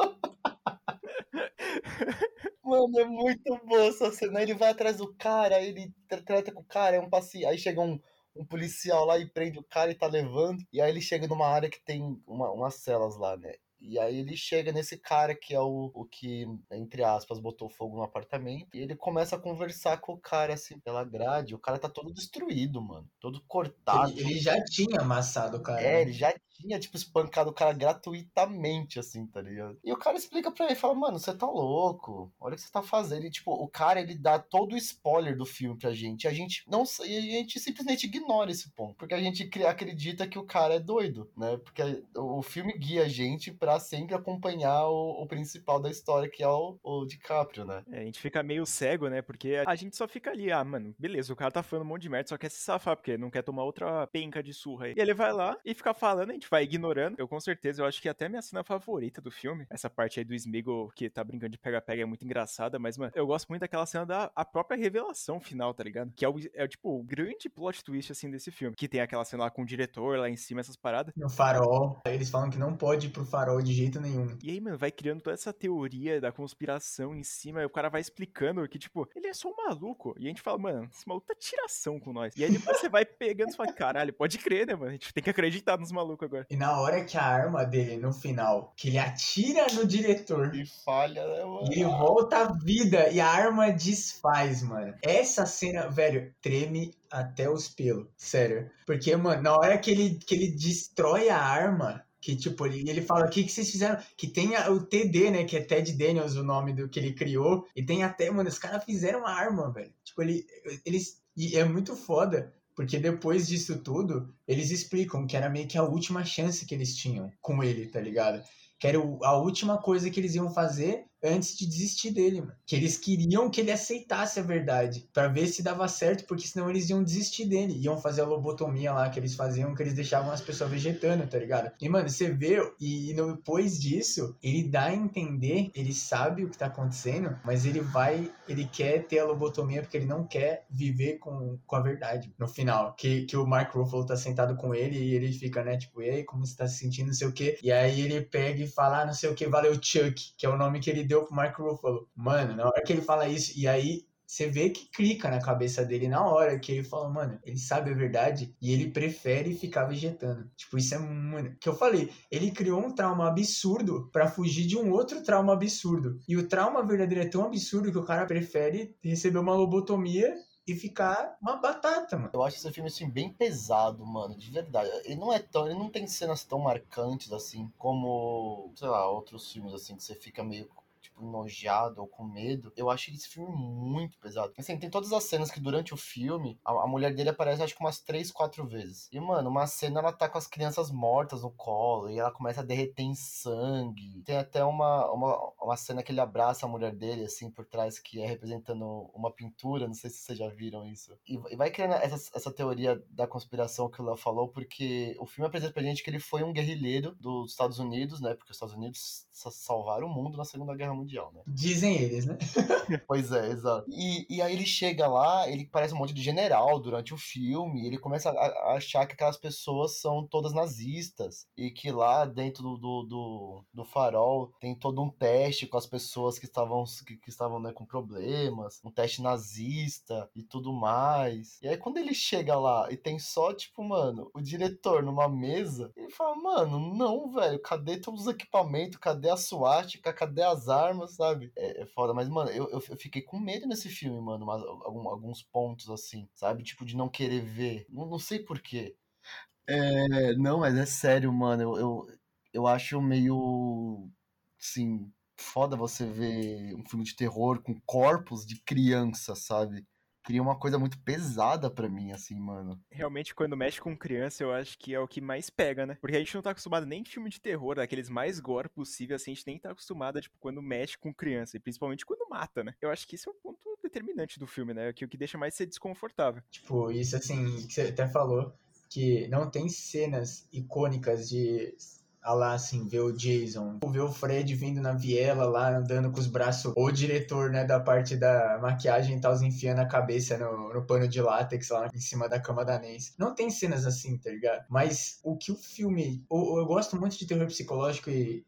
Mano, é muito boa essa cena. Ele vai atrás do cara, ele trata com o cara, é um passeio. Aí chega um, um policial lá e prende o cara e tá levando. E aí ele chega numa área que tem uma, umas celas lá, né? E aí ele chega nesse cara que é o, o que, entre aspas, botou fogo no apartamento. E ele começa a conversar com o cara, assim, pela grade. O cara tá todo destruído, mano. Todo cortado. Ele, ele já tinha amassado o cara. É, né? ele já tinha, tipo, espancado o cara gratuitamente, assim, tá ligado? E o cara explica pra ele, fala, mano, você tá louco, olha o que você tá fazendo. E, tipo, o cara, ele dá todo o spoiler do filme pra gente. E a gente não a gente simplesmente ignora esse ponto. Porque a gente acredita que o cara é doido, né? Porque o filme guia a gente pra sempre acompanhar o, o principal da história, que é o, o DiCaprio, né? É, a gente fica meio cego, né? Porque a gente só fica ali, ah, mano, beleza, o cara tá falando um monte de merda, só quer se safar, porque não quer tomar outra penca de surra aí. E ele vai lá e fica falando, a gente vai ignorando. Eu com certeza, eu acho que até minha cena favorita do filme, essa parte aí do Smeagol que tá brincando de pega-pega é muito engraçada, mas, mano, eu gosto muito daquela cena da a própria revelação final, tá ligado? Que é o, é, tipo, o grande plot twist, assim, desse filme. Que tem aquela cena lá com o diretor lá em cima, essas paradas. No farol, eles falam que não pode ir pro farol de jeito nenhum. E aí, mano, vai criando toda essa teoria da conspiração em cima, e o cara vai explicando que, tipo, ele é só um maluco. E a gente fala, mano, esse maluco tá tiração com nós. E aí depois você vai pegando e fala, caralho, pode crer, né, mano? A gente tem que acreditar nos malucos agora. E na hora que a arma dele, no final, que ele atira no diretor. E falha, né, mano? E ele volta à vida e a arma desfaz, mano. Essa cena, velho, treme até os pelos. Sério. Porque, mano, na hora que ele, que ele destrói a arma, que tipo, ele, ele fala, o que, que vocês fizeram? Que tem a, o TD, né, que é Ted Daniels o nome do que ele criou, e tem até, mano, os caras fizeram uma arma, velho. Tipo, ele, eles, e é muito foda, porque depois disso tudo, eles explicam que era meio que a última chance que eles tinham com ele, tá ligado? Que era a última coisa que eles iam fazer antes de desistir dele, mano. Que eles queriam que ele aceitasse a verdade, para ver se dava certo, porque senão eles iam desistir dele. Iam fazer a lobotomia lá que eles faziam, que eles deixavam as pessoas vegetando, tá ligado? E, mano, você vê, e depois disso, ele dá a entender, ele sabe o que tá acontecendo, mas ele vai, ele quer ter a lobotomia porque ele não quer viver com, com a verdade. No final, que, que o Mark Ruffalo tá sentado com ele e ele fica, né, tipo, e aí, como você tá se sentindo, não sei o quê. E aí ele pega e fala, ah, não sei o que, valeu Chuck, que é o nome que ele deu pro Mark Ruffalo. Mano, na hora que ele fala isso, e aí você vê que clica na cabeça dele na hora, que ele fala, mano, ele sabe a verdade e ele prefere ficar vegetando. Tipo, isso é muito. Que eu falei, ele criou um trauma absurdo para fugir de um outro trauma absurdo. E o trauma verdadeiro é tão absurdo que o cara prefere receber uma lobotomia e ficar uma batata, mano. Eu acho esse filme assim bem pesado, mano, de verdade. Ele não é tão, ele não tem cenas tão marcantes assim como, sei lá, outros filmes assim que você fica meio tipo, enojado ou com medo, eu acho esse filme muito pesado. Assim, tem todas as cenas que durante o filme, a, a, mulher dele aparece acho que umas três, quatro vezes. E, mano, uma cena ela tá com as crianças mortas no colo e ela começa a derreter em sangue. Tem até uma, uma, uma cena que ele abraça a mulher dele, assim, por trás, que é representando uma pintura, não sei se vocês já viram isso. E, e vai criando essa, essa teoria da conspiração que o Léo falou, porque o filme apresenta pra gente que ele foi um guerrilheiro dos Estados Unidos, né? Porque os Estados Unidos salvaram o mundo na Segunda Guerra Mundial, né? Dizem eles, né? [LAUGHS] pois é, exato. E, e aí ele chega lá, ele parece um monte de general durante o filme, ele começa a, a achar que aquelas pessoas são todas nazistas, e que lá dentro do, do, do, do farol tem todo um teste com as pessoas que estavam, que, que estavam né, com problemas, um teste nazista e tudo mais. E aí quando ele chega lá e tem só, tipo, mano, o diretor numa mesa, ele fala, mano, não, velho, cadê todos os equipamentos, cadê a suástica, cadê as armas? Armas, sabe? É, é foda, mas, mano, eu, eu, eu, fiquei com medo nesse filme, mano, mas, algum, alguns pontos, assim, sabe? Tipo, de não querer ver. Não, não sei porquê. É, não, mas é sério, mano, eu, eu, eu acho meio, assim, foda você ver um filme de terror com corpos de criança, sabe? Cria uma coisa muito pesada para mim, assim, mano. Realmente, quando mexe com criança, eu acho que é o que mais pega, né? Porque a gente não tá acostumado nem em filme de terror, daqueles mais gore possível, assim, a gente nem tá acostumado, tipo, quando mexe com criança, e principalmente quando mata, né? Eu acho que isso é um ponto determinante do filme, né? Que o que deixa mais ser desconfortável. Tipo, isso assim, que você até falou, que não tem cenas icônicas de a lá, assim, ver o Jason, ver o Fred vindo na viela lá, andando com os braços, ou o diretor, né, da parte da maquiagem e tal, enfiando a cabeça no, no pano de látex lá em cima da cama da Nancy. Não tem cenas assim, tá ligado? Mas o que o filme. Eu, eu gosto muito de terror psicológico e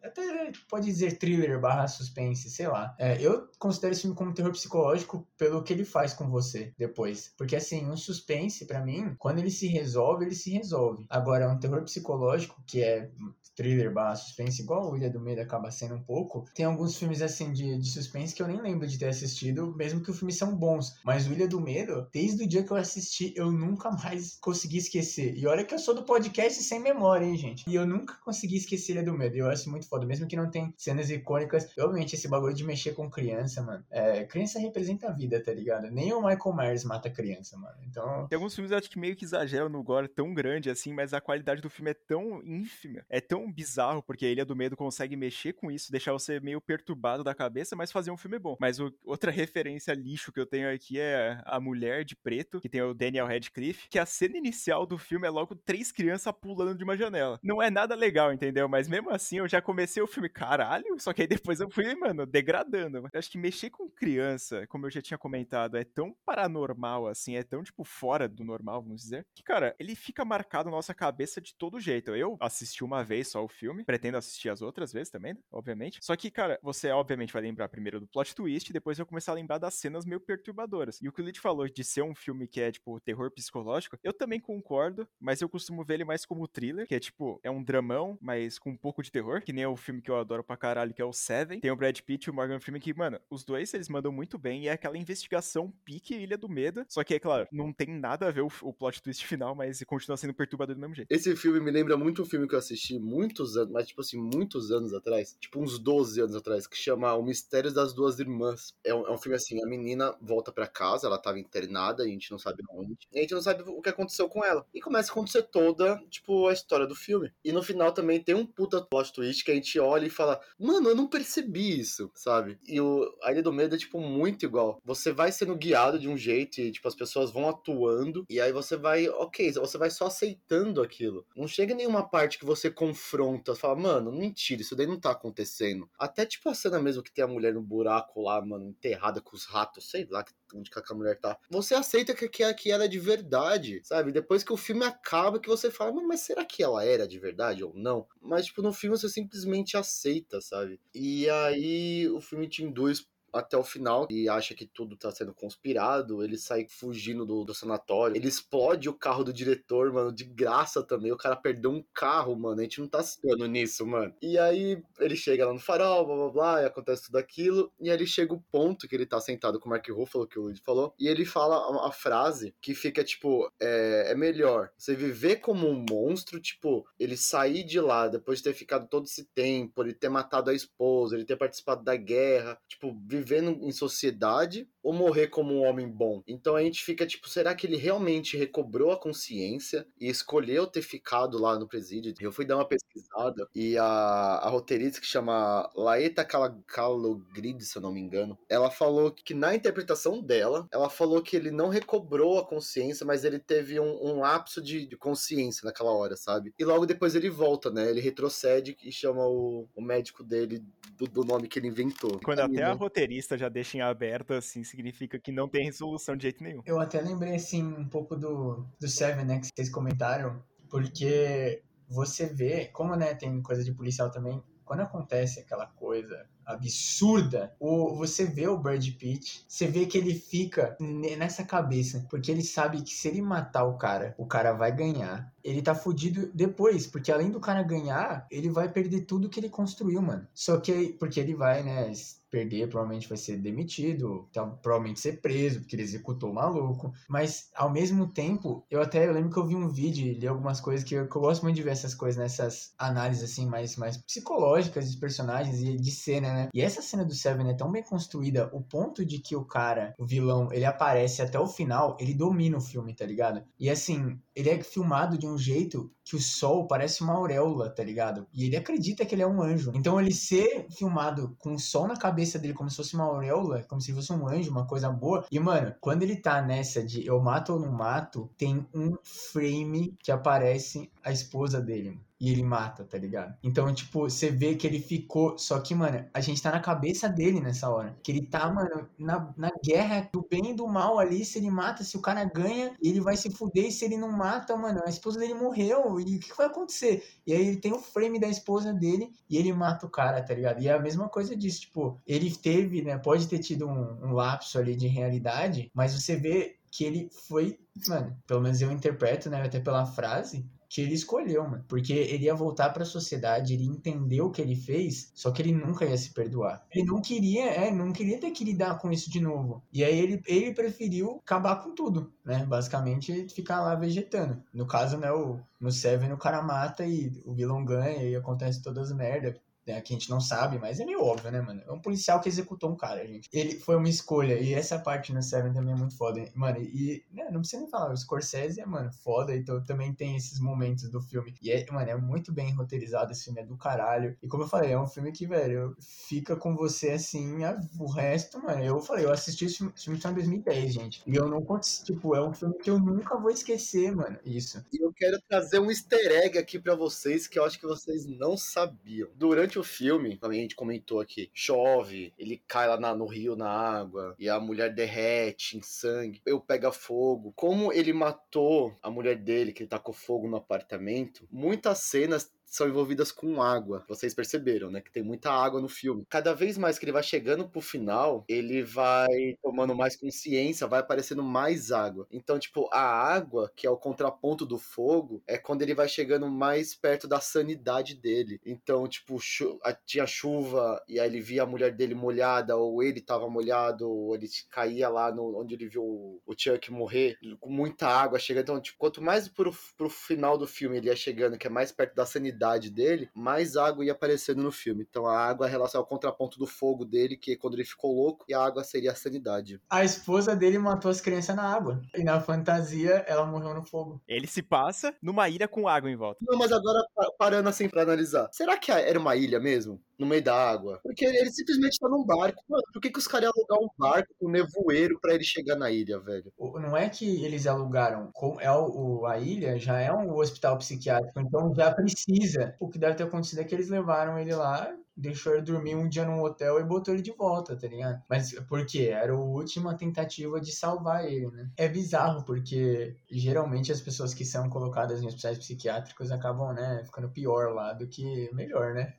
pode dizer thriller barra suspense, sei lá. É, eu considero esse filme como terror psicológico pelo que ele faz com você depois. Porque assim, um suspense, para mim, quando ele se resolve, ele se resolve. Agora, um terror psicológico, que é thriller barra suspense, igual o Ilha do Medo acaba sendo um pouco, tem alguns filmes assim de, de suspense que eu nem lembro de ter assistido, mesmo que os filmes são bons. Mas o Ilha do Medo, desde o dia que eu assisti, eu nunca mais consegui esquecer. E olha que eu sou do podcast sem memória, hein, gente? E eu nunca consegui esquecer Ilha do Medo. Eu acho muito foda, mesmo que não tem cenas icônicas. Obviamente, esse bagulho de mexer com criança, mano. É, criança representa a vida, tá ligado? Nem o Michael Myers mata criança, mano. Então. Tem alguns filmes eu acho que meio que exageram no gore tão grande assim, mas a qualidade do filme é tão ínfima, é tão bizarro, porque a Ilha do Medo consegue mexer com isso, deixar você meio perturbado da cabeça, mas fazer um filme bom. Mas o, outra [LAUGHS] referência lixo que eu tenho aqui é a Mulher de Preto, que tem o Daniel Radcliffe, que a cena inicial do filme é logo três crianças pulando de uma janela. Não é nada legal, entendeu? Mas mesmo assim eu já comecei o filme, caralho, só que aí depois eu fui, mano, degradando. Eu acho que mexer com criança, como eu já tinha comentado, é tão paranormal, assim, é tão, tipo, fora do normal, vamos dizer, que, cara, ele fica marcado na nossa cabeça de todo jeito. Eu assisti uma vez só o filme, pretendo assistir as outras vezes também, né? obviamente. Só que, cara, você obviamente vai lembrar primeiro do plot twist, depois vai começar a lembrar das cenas meio perturbadoras. E o que o Lid falou de ser um filme que é, tipo, terror psicológico, eu também concordo, mas eu costumo ver ele mais como thriller, que é, tipo, é um dramão, mas com um pouco de terror, que nem o filme que eu adoro pra caralho, que é o Seven. Tem o Brad Pitt e o Morgan Freeman que, mano, os dois, eles mandam muito bem, e é aquela investigação pique Ilha do Medo, só que, é claro, não tem nada a ver o, o plot twist [LAUGHS] final, mas continua sendo perturbador do mesmo jeito. Esse filme me lembra muito um filme que eu assisti muitos anos, mas, tipo assim, muitos anos atrás, tipo uns 12 anos atrás, que chama O Mistério das Duas Irmãs. É um, é um filme assim, a menina volta para casa, ela tava internada, a gente não sabe onde, e a gente não sabe o que aconteceu com ela. E começa a acontecer toda, tipo, a história do filme. E no final também tem um puta plot twist que a gente olha e fala, mano, eu não percebi isso, sabe? E o A Ilha do Medo é, tipo, muito igual. Você vai sendo guiado de um jeito e, tipo, as pessoas vão atuando, e aí você vai, ok, você vai só aceitando aquilo. Não chega nenhuma parte que você confronta, fala, mano, mentira, isso daí não tá acontecendo. Até tipo a cena mesmo que tem a mulher no buraco lá, mano, enterrada com os ratos, sei lá onde que a mulher tá. Você aceita que, que, que ela de verdade, sabe? Depois que o filme acaba, que você fala, mas será que ela era de verdade ou não? Mas, tipo, no filme você simplesmente aceita, sabe? E aí o filme te induz até o final e acha que tudo tá sendo conspirado. Ele sai fugindo do, do sanatório. Ele explode o carro do diretor, mano, de graça também. O cara perdeu um carro, mano. A gente não tá citando nisso, mano. E aí ele chega lá no farol, blá blá blá, e acontece tudo aquilo. E aí ele chega o ponto que ele tá sentado com o Mark Ruffalo, que o Luiz falou. E ele fala a, a frase que fica tipo: é, é melhor você viver como um monstro, tipo, ele sair de lá depois de ter ficado todo esse tempo, ele ter matado a esposa, ele ter participado da guerra, tipo, vivendo em sociedade ou morrer como um homem bom. Então a gente fica tipo, será que ele realmente recobrou a consciência e escolheu ter ficado lá no presídio? Eu fui dar uma pesquisada e a, a roteirista que chama Laeta Kalogrid, se eu não me engano, ela falou que na interpretação dela, ela falou que ele não recobrou a consciência, mas ele teve um, um lapso de, de, consciência naquela hora, sabe? E logo depois ele volta, né? Ele retrocede e chama o, o médico dele do, do, nome que ele inventou. Quando até a roteirista já deixa em aberto, assim, significa que não tem resolução de jeito nenhum. Eu até lembrei, assim, um pouco do, do Seven, né, que vocês comentaram, porque você vê, como, né, tem coisa de policial também, quando acontece aquela coisa absurda, o, você vê o Brad Pitt, você vê que ele fica nessa cabeça, porque ele sabe que se ele matar o cara, o cara vai ganhar. Ele tá fudido depois, porque além do cara ganhar, ele vai perder tudo que ele construiu, mano. Só que, porque ele vai, né, perder, provavelmente vai ser demitido, então, provavelmente ser preso, porque ele executou o maluco. Mas, ao mesmo tempo, eu até eu lembro que eu vi um vídeo, li algumas coisas que eu, que eu gosto muito de ver essas coisas, nessas análises, assim, mais, mais psicológicas dos personagens e de cena, né? E essa cena do Seven é tão bem construída, o ponto de que o cara, o vilão, ele aparece até o final, ele domina o filme, tá ligado? E assim, ele é filmado de um jeito que o sol parece uma auréola, tá ligado? E ele acredita que ele é um anjo. Então ele ser filmado com o sol na cabeça dele como se fosse uma auréola, como se fosse um anjo, uma coisa boa. E mano, quando ele tá nessa de eu mato ou não mato, tem um frame que aparece a esposa dele e ele mata, tá ligado? Então, tipo, você vê que ele ficou. Só que, mano, a gente tá na cabeça dele nessa hora. Que ele tá, mano, na, na guerra do bem e do mal ali. Se ele mata, se o cara ganha, ele vai se fuder. E se ele não mata, mano, a esposa dele morreu. E o que, que vai acontecer? E aí ele tem o frame da esposa dele e ele mata o cara, tá ligado? E é a mesma coisa disso, tipo, ele teve, né? Pode ter tido um, um lapso ali de realidade, mas você vê que ele foi, mano, pelo menos eu interpreto, né, até pela frase, que ele escolheu, mano. Porque ele ia voltar para a sociedade, ele entendeu o que ele fez, só que ele nunca ia se perdoar. Ele não queria, é, não queria ter que lidar com isso de novo. E aí ele, ele preferiu acabar com tudo, né? Basicamente ficar lá vegetando. No caso, né, o, no Seven o cara mata e o vilão ganha e acontece todas as merdas né, que a gente não sabe, mas é meio óbvio, né, mano? É um policial que executou um cara, gente. Ele foi uma escolha, e essa parte no Seven também é muito foda, mano. E, né, não precisa nem falar, o Scorsese é, mano, foda, então também tem esses momentos do filme. E, é, mano, é muito bem roteirizado, esse filme é do caralho. E como eu falei, é um filme que, velho, fica com você assim, a, o resto, mano. Eu falei, eu assisti esse filme, esse filme em 2010, gente. E eu não tipo, é um filme que eu nunca vou esquecer, mano. Isso. E eu quero trazer um easter egg aqui para vocês que eu acho que vocês não sabiam. Durante o filme, também a gente comentou aqui, chove, ele cai lá na, no rio na água, e a mulher derrete em sangue, eu pega fogo. Como ele matou a mulher dele, que ele tacou fogo no apartamento, muitas cenas são envolvidas com água. Vocês perceberam, né? Que tem muita água no filme. Cada vez mais que ele vai chegando pro final, ele vai tomando mais consciência, vai aparecendo mais água. Então, tipo, a água, que é o contraponto do fogo, é quando ele vai chegando mais perto da sanidade dele. Então, tipo, chu tinha chuva e aí ele via a mulher dele molhada, ou ele tava molhado, ou ele caía lá no, onde ele viu o Chuck morrer, com muita água chegando. Então, tipo, quanto mais pro, pro final do filme ele ia chegando, que é mais perto da sanidade idade dele, mais água ia aparecendo no filme. Então a água é relação ao contraponto do fogo dele, que quando ele ficou louco, e a água seria a sanidade. A esposa dele matou as crianças na água. E na fantasia, ela morreu no fogo. Ele se passa numa ilha com água em volta. Não, mas agora parando assim pra analisar. Será que era uma ilha mesmo? No meio da água. Porque ele simplesmente tá num barco. Mano, por que, que os caras iam alugar um barco com nevoeiro para ele chegar na ilha, velho? Não é que eles alugaram. É o, a ilha já é um hospital psiquiátrico, então já precisa. O que deve ter acontecido é que eles levaram ele lá deixou ele dormir um dia num hotel e botou ele de volta, tá ligado? Mas por quê? Era a última tentativa de salvar ele, né? É bizarro, porque geralmente as pessoas que são colocadas em hospitais psiquiátricos acabam, né, ficando pior lá do que melhor, né?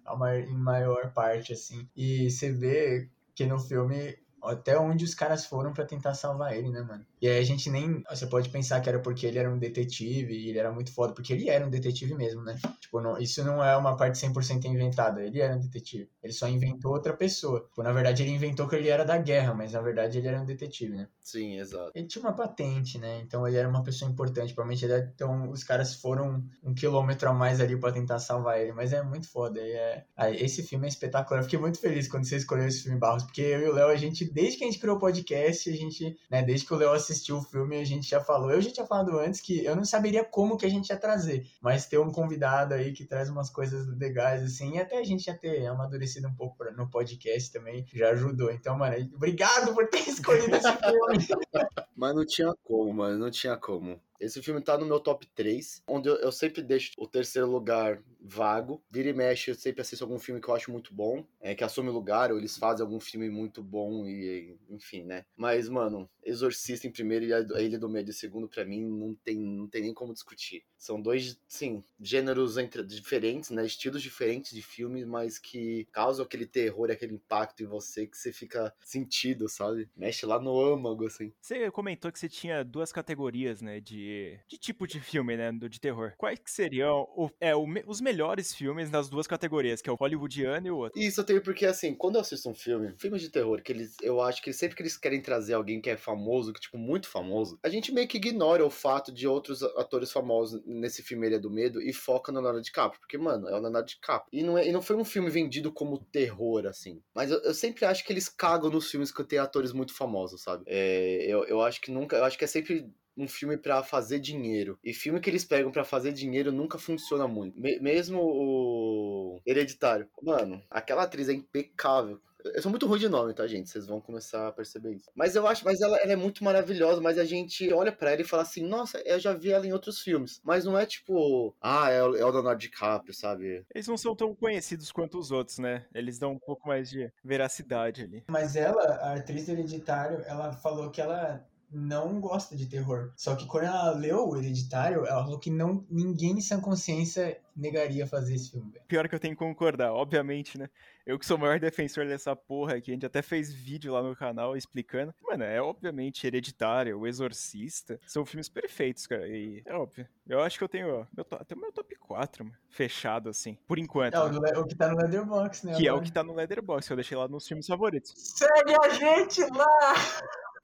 Em maior parte, assim. E você vê que no filme até onde os caras foram para tentar salvar ele, né, mano? E aí a gente nem. Você pode pensar que era porque ele era um detetive e ele era muito foda, porque ele era um detetive mesmo, né? Tipo, não, isso não é uma parte 100% inventada. Ele era um detetive. Ele só inventou outra pessoa. Tipo, na verdade, ele inventou que ele era da guerra, mas na verdade ele era um detetive, né? Sim, exato. Ele tinha uma patente, né? Então ele era uma pessoa importante. Provavelmente ele era... então os caras foram um quilômetro a mais ali para tentar salvar ele. Mas é muito foda. E é... Ah, esse filme é espetacular. Eu fiquei muito feliz quando você escolheu esse filme Barros, porque eu e o Léo, a gente, desde que a gente criou o podcast, a gente, né, desde que o Léo assistiu o filme, a gente já falou. Eu já tinha falado antes que eu não saberia como que a gente ia trazer, mas ter um convidado aí que traz umas coisas legais, assim, e até a gente já ter amadurecido um pouco no podcast também já ajudou. Então, mano, obrigado por ter [LAUGHS] escolhido esse filme. Mas não tinha como, mano, não tinha como. Esse filme tá no meu top 3, onde eu, eu, sempre deixo o terceiro lugar vago. Vira e mexe, eu sempre assisto algum filme que eu acho muito bom, é, que assume lugar, ou eles fazem algum filme muito bom, e enfim, né? Mas, mano, Exorcista em primeiro e A Ilha do Medo em segundo, pra mim, não tem, não tem nem como discutir. São dois, sim, gêneros entre, diferentes, né? Estilos diferentes de filmes, mas que causam aquele terror, aquele impacto em você que você fica sentido, sabe? Mexe lá no âmago, assim. Você comentou que você tinha duas categorias, né? De de, tipo de filme, né, de terror. Quais que seriam o, é, o, os melhores filmes nas duas categorias, que é o hollywoodiano e o outro? Isso eu tenho porque, assim, quando eu assisto um filme, filmes de terror, que eles, eu acho que sempre que eles querem trazer alguém que é famoso, que, tipo, muito famoso, a gente meio que ignora o fato de outros atores famosos nesse filme Ele é do Medo e foca no Leonardo DiCaprio, porque, mano, é o Leonardo DiCaprio. E não, é, e não foi um filme vendido como terror, assim. Mas eu, eu sempre acho que eles cagam nos filmes que tem atores muito famosos, sabe? É, eu, eu acho que nunca, eu acho que é sempre um filme para fazer dinheiro. E filme que eles pegam para fazer dinheiro nunca funciona muito. Me mesmo o Hereditário. Mano, aquela atriz é impecável. Eu sou muito ruim de nome, tá, gente? Vocês vão começar a perceber isso. Mas eu acho, mas ela, ela é muito maravilhosa, mas a gente olha para ela e fala assim, nossa, eu já vi ela em outros filmes. Mas não é tipo, ah, é o, é o Leonardo DiCaprio, sabe? Eles não são tão conhecidos quanto os outros, né? Eles dão um pouco mais de veracidade ali. Mas ela, a atriz hereditário, ela falou que ela não gosta de terror. Só que quando ela leu o Hereditário, ela falou que não, ninguém sem consciência negaria fazer esse filme. Pior que eu tenho que concordar, obviamente, né? Eu que sou o maior defensor dessa porra aqui, a gente até fez vídeo lá no canal explicando. Mano, é obviamente Hereditário, O Exorcista, são filmes perfeitos, cara. E é óbvio. Eu acho que eu tenho, meu, até o meu top 4, mano, fechado, assim, por enquanto. É, né? o, que tá no Leatherbox, né? Que agora. é o que tá no Leatherbox, eu deixei lá nos filmes favoritos. Segue a gente lá!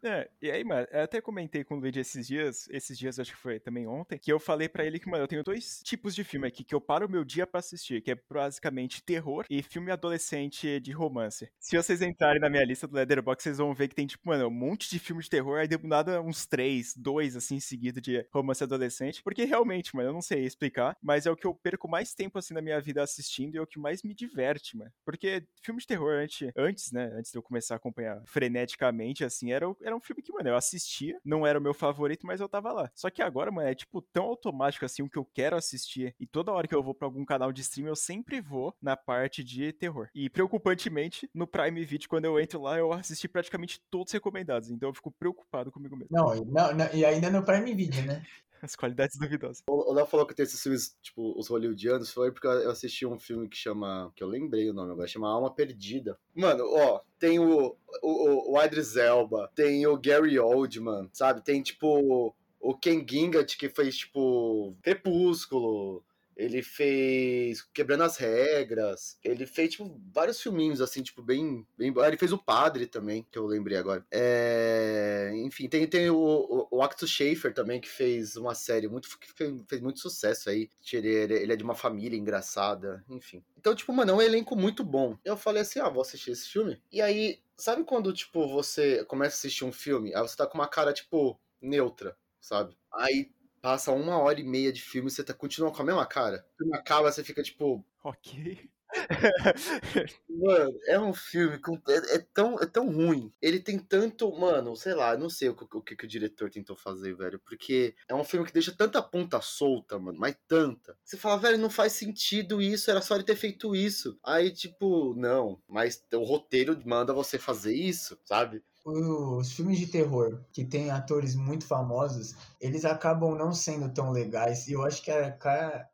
É, e aí, mano, eu até comentei com o Luigi esses dias, esses dias acho que foi também ontem, que eu falei para ele que, mano, eu tenho dois tipos de filme aqui que eu paro o meu dia para assistir, que é basicamente terror e filme adolescente de romance. Se vocês entrarem na minha lista do Leatherbox, vocês vão ver que tem, tipo, mano, um monte de filme de terror, aí do nada uns três, dois, assim, seguido de romance adolescente, porque realmente, mano, eu não sei explicar, mas é o que eu perco mais tempo, assim, na minha vida assistindo e é o que mais me diverte, mano. Porque filme de terror, antes, antes né, antes de eu começar a acompanhar freneticamente, assim, era, era era um filme que, mano, eu assistia, não era o meu favorito, mas eu tava lá. Só que agora, mano, é tipo tão automático assim o que eu quero assistir. E toda hora que eu vou pra algum canal de stream, eu sempre vou na parte de terror. E preocupantemente, no Prime Video, quando eu entro lá, eu assisti praticamente todos recomendados. Então eu fico preocupado comigo mesmo. Não, não, não e ainda no Prime Video, né? [LAUGHS] As qualidades duvidosas. O Léo falou que tem esses filmes, tipo, os hollywoodianos, foi porque eu assisti um filme que chama. que eu lembrei o nome agora, chama Alma Perdida. Mano, ó, tem o, o, o Idris Elba, tem o Gary Oldman, sabe? Tem, tipo, o Ken Gingat, que fez, tipo, Crepúsculo. Ele fez Quebrando as Regras. Ele fez, tipo, vários filminhos, assim, tipo, bem. bem... Ele fez o Padre também, que eu lembrei agora. É... Enfim, tem, tem o, o, o Actus Schaefer também, que fez uma série muito. que fez, muito sucesso aí. Ele é de uma família engraçada, enfim. Então, tipo, mano, é um elenco muito bom. Eu falei assim, ah, vou assistir esse filme. E aí, sabe quando, tipo, você começa a assistir um filme, aí você tá com uma cara, tipo, neutra, sabe? Aí passa uma hora e meia de filme e você tá continuando com a mesma cara. O filme acaba, você fica tipo. Ok. [LAUGHS] mano, é um filme com, é, é, tão, é tão ruim. Ele tem tanto. Mano, sei lá, não sei o, o, o que, que o diretor tentou fazer, velho. Porque é um filme que deixa tanta ponta solta, mano. Mas tanta. Você fala, velho, não faz sentido isso. Era só ele ter feito isso. Aí, tipo, não. Mas o roteiro manda você fazer isso, sabe? Os filmes de terror que tem atores muito famosos, eles acabam não sendo tão legais. E eu acho que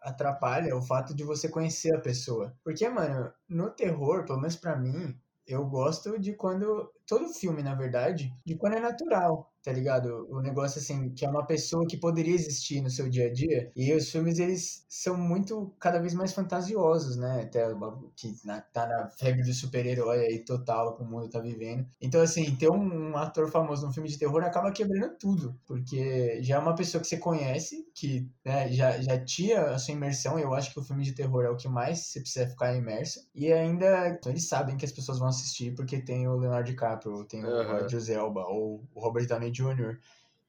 atrapalha o fato de você conhecer a pessoa. Porque, mano, no terror, pelo menos para mim, eu gosto de quando todo filme, na verdade, de quando é natural tá ligado? O negócio assim, que é uma pessoa que poderia existir no seu dia a dia. E os filmes, eles são muito, cada vez mais fantasiosos, né? Até que na, tá na febre do super-herói aí total que o mundo tá vivendo. Então, assim, ter um, um, ator famoso num filme de terror acaba quebrando tudo. Porque já é uma pessoa que você conhece, que né, já, já tinha a sua imersão. Eu acho que o filme de terror é o que mais você precisa ficar imerso. E ainda, então, eles sabem que as pessoas vão assistir porque tem o Leonardo DiCaprio, tem uhum. o Idris Elba, ou o Robert Downey Jr.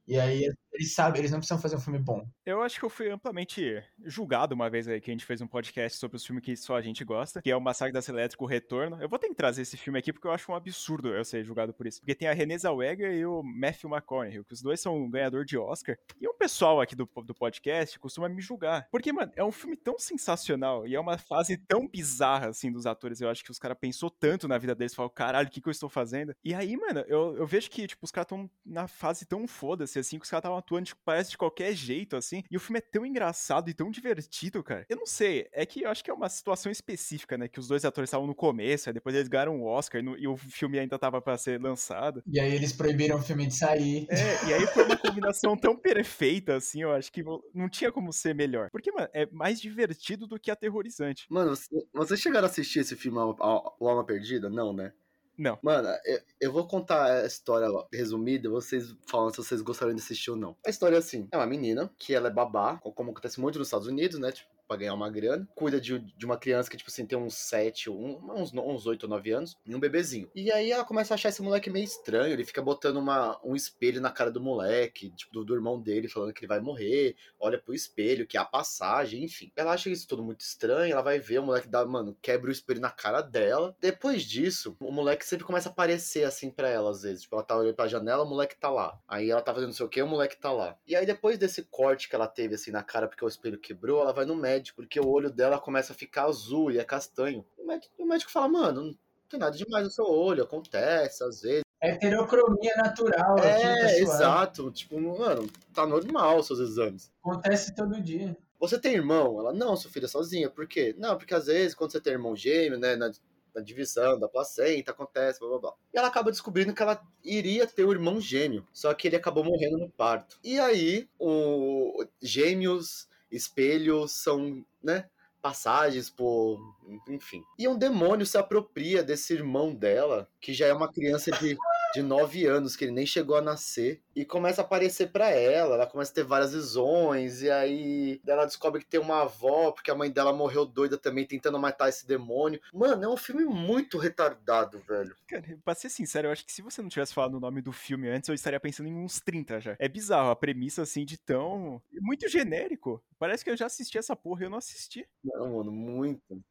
E aí eles sabem, eles não precisam fazer um filme bom. Eu acho que eu fui amplamente julgado uma vez aí que a gente fez um podcast sobre os filmes que só a gente gosta, que é o Massacre da Elétrico Retorno. Eu vou ter que trazer esse filme aqui porque eu acho um absurdo eu ser julgado por isso. Porque tem a Renée Zellweger e o Matthew McConaughey, que os dois são ganhador de Oscar. E o pessoal aqui do, do podcast costuma me julgar. Porque, mano, é um filme tão sensacional e é uma fase tão bizarra, assim, dos atores. Eu acho que os caras pensou tanto na vida deles, falaram, caralho, o que, que eu estou fazendo? E aí, mano, eu, eu vejo que, tipo, os caras estão na fase tão foda-se, assim, que os caras estavam atuando, tipo, parece de qualquer jeito, assim. E o filme é tão engraçado e tão divertido, cara. Eu não sei, é que eu acho que é uma situação específica, né? Que os dois atores estavam no começo, aí depois eles ganharam o um Oscar no, e o filme ainda tava para ser lançado. E aí eles proibiram o filme de sair. É, e aí foi uma combinação tão perfeita, assim, eu acho que não tinha como ser melhor. Porque, mano, é mais divertido do que aterrorizante. Mano, vocês chegaram a assistir esse filme, O Alma Perdida? Não, né? Não. Mano, eu, eu, vou contar a história resumida, vocês falam se vocês gostariam de assistir ou não. A história é assim: é uma menina que ela é babá, como acontece muito nos Estados Unidos, né? Tipo, pra ganhar uma grana. Cuida de, de uma criança que, tipo assim, tem uns 7, um, uns, uns 8 ou 9 anos, e um bebezinho. E aí ela começa a achar esse moleque meio estranho. Ele fica botando uma, um espelho na cara do moleque, tipo, do, do irmão dele, falando que ele vai morrer. Olha pro espelho, que é a passagem, enfim. Ela acha isso tudo muito estranho. Ela vai ver o moleque dá, mano, quebra o espelho na cara dela. Depois disso, o moleque sempre começa a aparecer assim para ela, às vezes. Tipo, ela tá olhando pra janela, o moleque tá lá. Aí ela tá fazendo não sei o que, o moleque tá lá. E aí depois desse corte que ela teve assim na cara porque o espelho quebrou, ela vai no médico médico, porque o olho dela começa a ficar azul e é castanho. O médico, o médico fala, mano, não tem nada demais no seu olho, acontece às vezes. É heterocromia natural. É, aqui, exato. Tipo, mano, tá normal seus exames. Acontece todo dia. Você tem irmão? Ela, não, sua filha sozinha. Por quê? Não, porque às vezes quando você tem irmão gêmeo, né, na, na divisão da placenta, acontece, blá blá blá. E ela acaba descobrindo que ela iria ter o irmão gêmeo, só que ele acabou morrendo no parto. E aí, o gêmeos espelhos são, né? Passagens por. Enfim. E um demônio se apropria desse irmão dela, que já é uma criança de de 9 anos, que ele nem chegou a nascer, e começa a aparecer para ela, ela começa a ter várias visões, e aí ela descobre que tem uma avó, porque a mãe dela morreu doida também, tentando matar esse demônio. Mano, é um filme muito retardado, velho. Cara, pra ser sincero, eu acho que se você não tivesse falado o nome do filme antes, eu estaria pensando em uns 30 já. É bizarro, a premissa assim de tão. muito genérico. Parece que eu já assisti essa porra e eu não assisti. Não, mano, muito.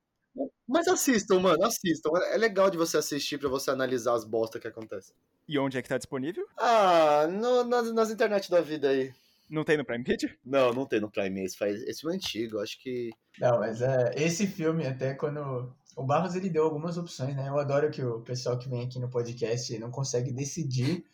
Mas assistam, mano, assistam. É legal de você assistir para você analisar as bostas que acontecem. E onde é que tá disponível? Ah, no, nas, nas internet da vida aí. Não tem no Prime Video? Não, não tem no Prime. Esse, faz, esse é antigo, acho que. Não, mas é, esse filme, até quando. O Barros ele deu algumas opções, né? Eu adoro que o pessoal que vem aqui no podcast não consegue decidir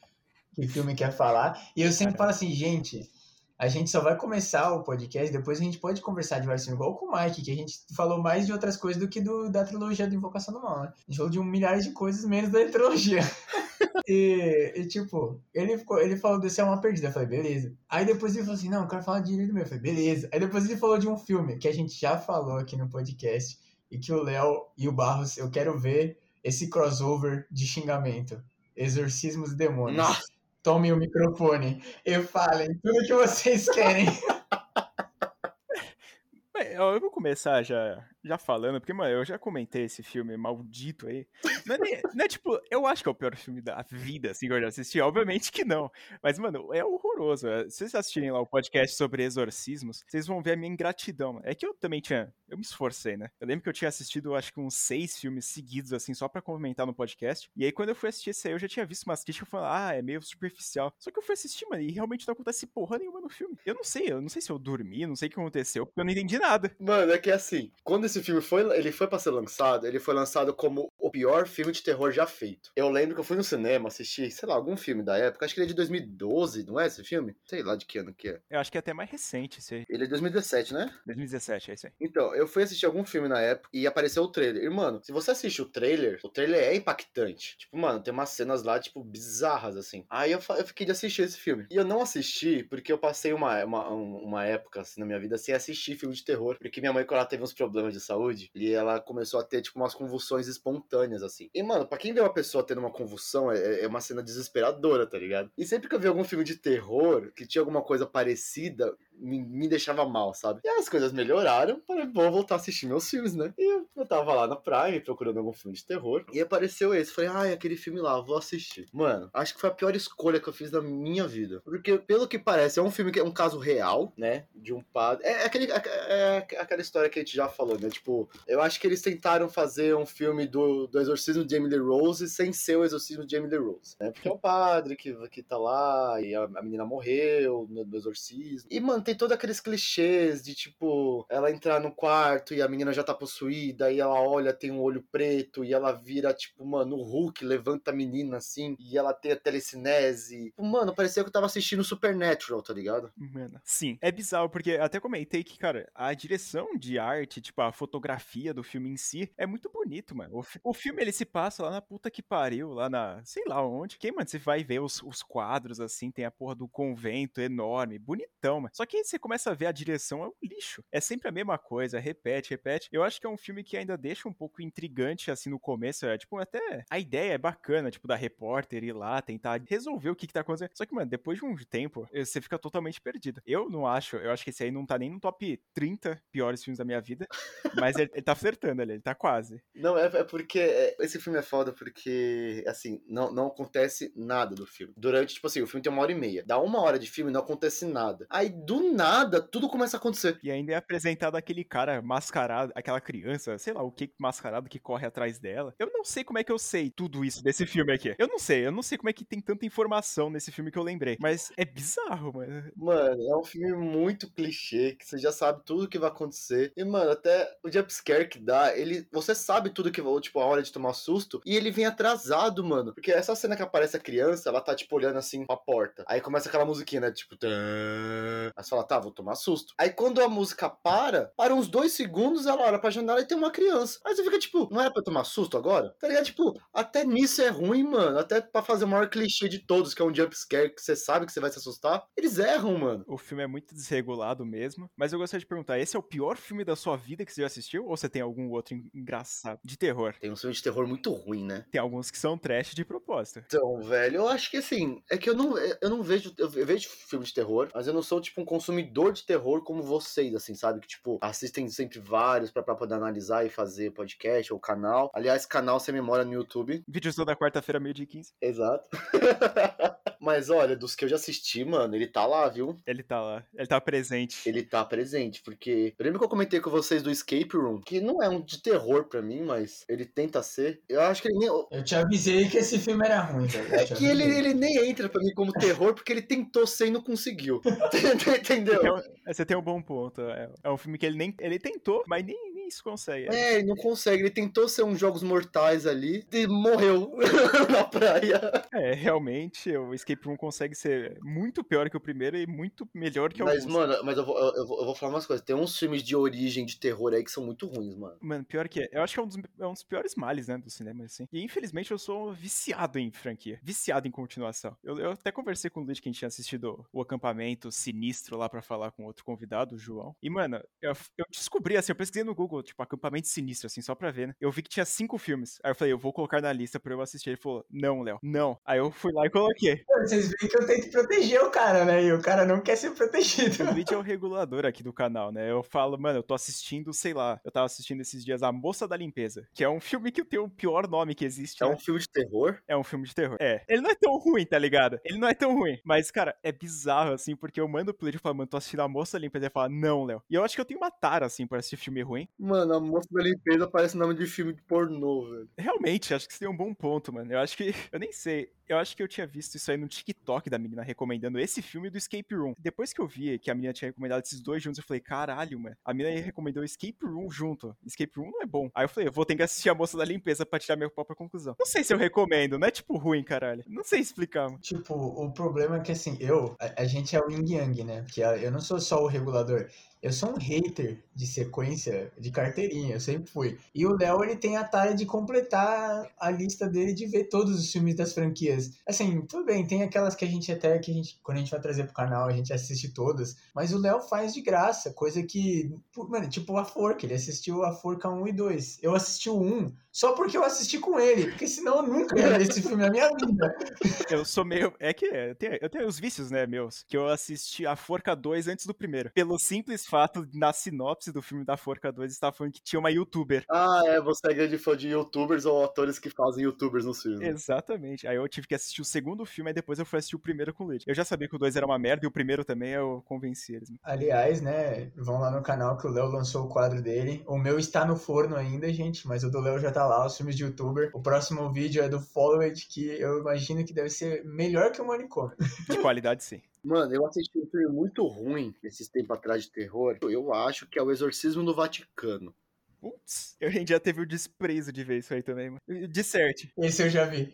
que filme quer falar. E eu sempre falo assim, gente, a gente só vai começar o podcast, depois a gente pode conversar de vários filmes, igual com o Mike, que a gente falou mais de outras coisas do que do, da trilogia do Invocação do Mal, né? A gente falou de um milhares de coisas menos da trilogia. [LAUGHS] e, e, tipo, ele, ficou, ele falou desse é uma perdida. Eu falei, beleza. Aí depois ele falou assim: não, eu quero falar de Ilha do Meu. Eu falei, beleza. Aí depois ele falou de um filme que a gente já falou aqui no podcast e que o Léo e o Barros, eu quero ver esse crossover de xingamento. Exorcismos e Demônios. Nossa! Tomem o microfone e falem tudo que vocês querem. [LAUGHS] eu vou começar já já falando, porque, mano, eu já comentei esse filme maldito aí. Não é, não é, tipo, eu acho que é o pior filme da vida, assim, que eu já assisti. Obviamente que não. Mas, mano, é horroroso. É, se vocês assistirem lá o podcast sobre exorcismos, vocês vão ver a minha ingratidão. É que eu também tinha. Eu me esforcei, né? Eu lembro que eu tinha assistido, acho que uns seis filmes seguidos, assim, só pra comentar no podcast. E aí, quando eu fui assistir esse aí, eu já tinha visto umas críticas falando, ah, é meio superficial. Só que eu fui assistir, mano, e realmente não acontece porra nenhuma no filme. Eu não sei, eu não sei se eu dormi, não sei o que aconteceu, porque eu não entendi nada. Mano, é que assim, quando esse esse filme foi, ele foi pra ser lançado, ele foi lançado como o pior filme de terror já feito. Eu lembro que eu fui no cinema assistir, sei lá, algum filme da época, acho que ele é de 2012, não é esse filme? Sei lá de que ano que é. Eu acho que é até mais recente esse aí. Ele é de 2017, né? 2017, é isso aí. Então, eu fui assistir algum filme na época e apareceu o trailer. E, mano, se você assiste o trailer, o trailer é impactante. Tipo, mano, tem umas cenas lá, tipo, bizarras, assim. Aí eu, eu fiquei de assistir esse filme. E eu não assisti porque eu passei uma, uma, uma época, assim, na minha vida sem assistir filme de terror. Porque minha mãe, quando ela teve uns problemas de saúde, e ela começou a ter, tipo, umas convulsões espontâneas, assim. E, mano, pra quem vê uma pessoa tendo uma convulsão, é, é uma cena desesperadora, tá ligado? E sempre que eu vi algum filme de terror que tinha alguma coisa parecida, me, me, deixava mal, sabe? E as coisas melhoraram, falei, vou voltar a assistir meus filmes, né? E eu, eu tava lá na Prime procurando algum filme de terror e apareceu esse. Falei, ai, aquele filme lá, vou assistir. Mano, acho que foi a pior escolha que eu fiz na minha vida. Porque, pelo que parece, é um filme que é um caso real, né? De um padre. É, é aquele, é, é, aquela história que a gente já falou, né? Tipo, eu acho que eles tentaram fazer um filme do, do exorcismo de Emily Rose sem ser o exorcismo de Emily Rose, né? Porque é o padre que, que tá lá e a, a menina morreu no, no exorcismo. E, mano, tem todos aqueles clichês de tipo, ela entrar no quarto e a menina já tá possuída, e ela olha, tem um olho preto, e ela vira, tipo, mano, o Hulk levanta a menina assim, e ela tem a telecinese. Mano, parecia que eu tava assistindo Supernatural, tá ligado? Mano, sim. É bizarro, porque até comentei que, cara, a direção de arte, tipo, a fotografia do filme em si, é muito bonito, mano. O, o filme, ele se passa lá na puta que pariu, lá na, sei lá onde. Quem, mano, você vai ver os, os quadros, assim, tem a porra do convento enorme, bonitão, mano. Só que você começa a ver a direção, é um lixo. É sempre a mesma coisa, repete, repete. Eu acho que é um filme que ainda deixa um pouco intrigante, assim, no começo. É, tipo, até a ideia é bacana, tipo, da repórter ir lá, tentar resolver o que, que tá acontecendo. Só que, mano, depois de um tempo, você fica totalmente perdido. Eu não acho, eu acho que esse aí não tá nem no top 30 piores filmes da minha vida, [LAUGHS] mas ele, ele tá flertando ali, ele tá quase. Não, é, é porque é, esse filme é foda porque, assim, não, não acontece nada do filme. Durante, tipo assim, o filme tem uma hora e meia. Dá uma hora de filme não acontece nada. Aí, do nada, tudo começa a acontecer. E ainda é apresentado aquele cara mascarado, aquela criança, sei lá, o que mascarado que corre atrás dela. Eu não sei como é que eu sei tudo isso desse filme aqui. Eu não sei, eu não sei como é que tem tanta informação nesse filme que eu lembrei. Mas é bizarro, mano. Mano, é um filme muito clichê, que você já sabe tudo que vai acontecer. E, mano, até o jumpscare que dá, ele. Você sabe tudo que vai, tipo, a hora de tomar susto. E ele vem atrasado, mano. Porque essa cena que aparece a criança, ela tá, tipo, olhando assim pra porta. Aí começa aquela musiquinha, né? Tipo. Aí você fala, tá, vou tomar susto. Aí quando a música para, para uns dois segundos, ela olha pra janela e tem uma criança. Aí você fica tipo, não era pra tomar susto agora? Tá ligado? Tipo, até nisso é ruim, mano. Até pra fazer o maior clichê de todos, que é um jumpscare que você sabe que você vai se assustar. Eles erram, mano. O filme é muito desregulado mesmo. Mas eu gostaria de perguntar: esse é o pior filme da sua vida que você já assistiu? Ou você tem algum outro engraçado? De terror? Tem um filme de terror muito ruim, né? Tem alguns que são trash de propósito. Então, velho, eu acho que assim, é que eu não, eu não vejo. Eu vejo filme de terror, mas eu não sou, tipo, um consumidor de terror como vocês, assim, sabe? Que, tipo, assistem sempre vários pra, pra poder analisar e fazer podcast ou canal. Aliás, canal sem memória no YouTube. Vídeos toda quarta-feira, meio dia 15. Exato. [LAUGHS] Mas olha, dos que eu já assisti, mano, ele tá lá, viu? Ele tá lá. Ele tá presente. Ele tá presente, porque. Eu lembro que eu comentei com vocês do Escape Room, que não é um de terror pra mim, mas ele tenta ser. Eu acho que ele nem. Eu te avisei que esse filme era ruim, velho. É que ele, ele nem entra pra mim como terror, porque ele tentou ser e não conseguiu. [LAUGHS] Entendeu? Você tem um bom ponto. É, é um filme que ele nem. Ele tentou, mas nem, nem isso consegue. É, ele não consegue. Ele tentou ser uns jogos mortais ali e morreu [LAUGHS] na praia. É, realmente, o Escape Room consegue ser muito pior que o primeiro e muito melhor que o Mas, mano, mas eu vou, eu, vou, eu vou falar umas coisas. Tem uns filmes de origem de terror aí que são muito ruins, mano. Mano, pior que é. Eu acho que é um dos, é um dos piores males, né, do cinema, assim. E infelizmente eu sou viciado em franquia. Viciado em continuação. Eu, eu até conversei com o Luiz que a gente tinha assistido o acampamento sinistro lá para falar com outro convidado, o João. E, mano, eu, eu descobri, assim, eu pesquisei no Google, tipo, acampamento sinistro, assim, só pra ver, né? Eu vi que tinha cinco filmes. Aí eu falei, eu vou colocar na lista pra eu assistir. Ele falou, não, Léo, não. Aí eu fui lá e coloquei. [LAUGHS] Vocês veem que eu tento proteger o cara, né? E o cara não quer ser protegido. O Luigi é o [LAUGHS] regulador aqui do canal, né? Eu falo, mano, eu tô assistindo, sei lá, eu tava assistindo esses dias A Moça da Limpeza, que é um filme que tem o pior nome que existe. É né? um filme de terror? É um filme de terror. É. Ele não é tão ruim, tá ligado? Ele não é tão ruim. Mas, cara, é bizarro, assim, porque eu mando pro Luigi e falo, mano, tô assistindo A Moça da Limpeza. Ele fala, não, Léo. E eu acho que eu tenho uma tara, assim, por assistir filme ruim. Mano, A Moça da Limpeza parece nome de filme de pornô, velho. Realmente, acho que você tem um bom ponto, mano. Eu acho que. [LAUGHS] Eu nem sei. Eu acho que eu tinha visto isso aí no TikTok da menina recomendando esse filme do Escape Room. Depois que eu vi que a menina tinha recomendado esses dois juntos, eu falei, caralho, mano. A menina recomendou Escape Room junto. Escape Room não é bom. Aí eu falei, eu vou ter que assistir a moça da limpeza pra tirar minha própria conclusão. Não sei se eu recomendo, não é tipo ruim, caralho. Não sei explicar, mano. Tipo, o problema é que assim, eu, a, a gente é o yin yang, né? Porque eu não sou só o regulador. Eu sou um hater de sequência de carteirinha, eu sempre fui. E o Léo, ele tem a tarefa de completar a lista dele de ver todos os filmes das franquias. Assim, tudo bem, tem aquelas que a gente até, que a gente, quando a gente vai trazer pro canal, a gente assiste todas. Mas o Léo faz de graça, coisa que, mano, tipo a Forca, ele assistiu a Forca 1 e 2. Eu assisti o 1 só porque eu assisti com ele, porque senão eu nunca ia ver esse filme na minha vida. [LAUGHS] Eu sou meio. É que é, eu tenho, eu tenho os vícios, né, meus? Que eu assisti a Forca 2 antes do primeiro. Pelo simples fato, na sinopse do filme da Forca 2, estava falando que tinha uma youtuber. Ah, é, você é grande fã de youtubers ou atores que fazem youtubers nos filmes. Exatamente. Aí eu tive que assistir o segundo filme, aí depois eu fui assistir o primeiro com o Luigi. Eu já sabia que o 2 era uma merda e o primeiro também eu convenci eles. Aliás, né, vão lá no canal que o Léo lançou o quadro dele. O meu está no forno ainda, gente, mas o do Léo já tá lá, os filmes de youtuber. O próximo vídeo é do Followed, que eu imagino que deve ser melhor que o Manicômio. De qualidade, sim. [LAUGHS] Mano, eu assisti um filme muito ruim esses tempos atrás de terror. Eu acho que é o Exorcismo do Vaticano. Putz, eu já teve o desprezo de ver isso aí também, mano. Disserte. Esse eu já vi.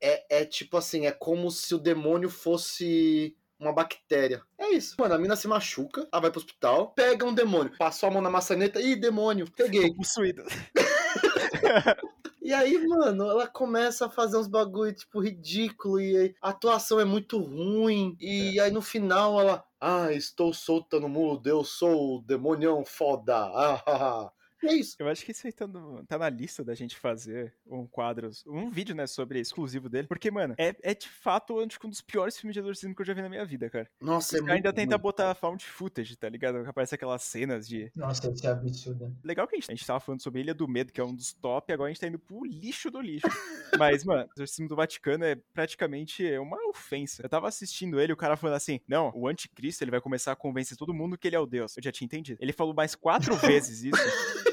É, é tipo assim, é como se o demônio fosse uma bactéria. É isso. Mano, a mina se machuca, ela vai pro hospital, pega um demônio, passou a mão na maçaneta, ih, demônio, peguei. Tô possuído. [LAUGHS] E aí, mano, ela começa a fazer uns bagulho, tipo, ridículo. E a atuação é muito ruim. E aí no final ela. Ah, estou solta no mundo, eu sou o demonião foda. Ah, ah, ah. É isso. Eu acho que isso aí tá, no, tá, na lista da gente fazer um quadro, um vídeo, né, sobre exclusivo dele. Porque, mano, é, é de fato um dos piores filmes de exorcismo que eu já vi na minha vida, cara. Nossa, Os é ainda tenta botar found footage, tá ligado? Que aparece aquelas cenas de. Nossa, isso é absurdo. Legal que a gente, a gente tava falando sobre Ilha do Medo, que é um dos top, agora a gente tá indo pro lixo do lixo. [LAUGHS] Mas, mano, o exorcismo do Vaticano é praticamente uma ofensa. Eu tava assistindo ele, o cara falando assim: não, o anticristo ele vai começar a convencer todo mundo que ele é o Deus. Eu já tinha entendido. Ele falou mais quatro [LAUGHS] vezes isso.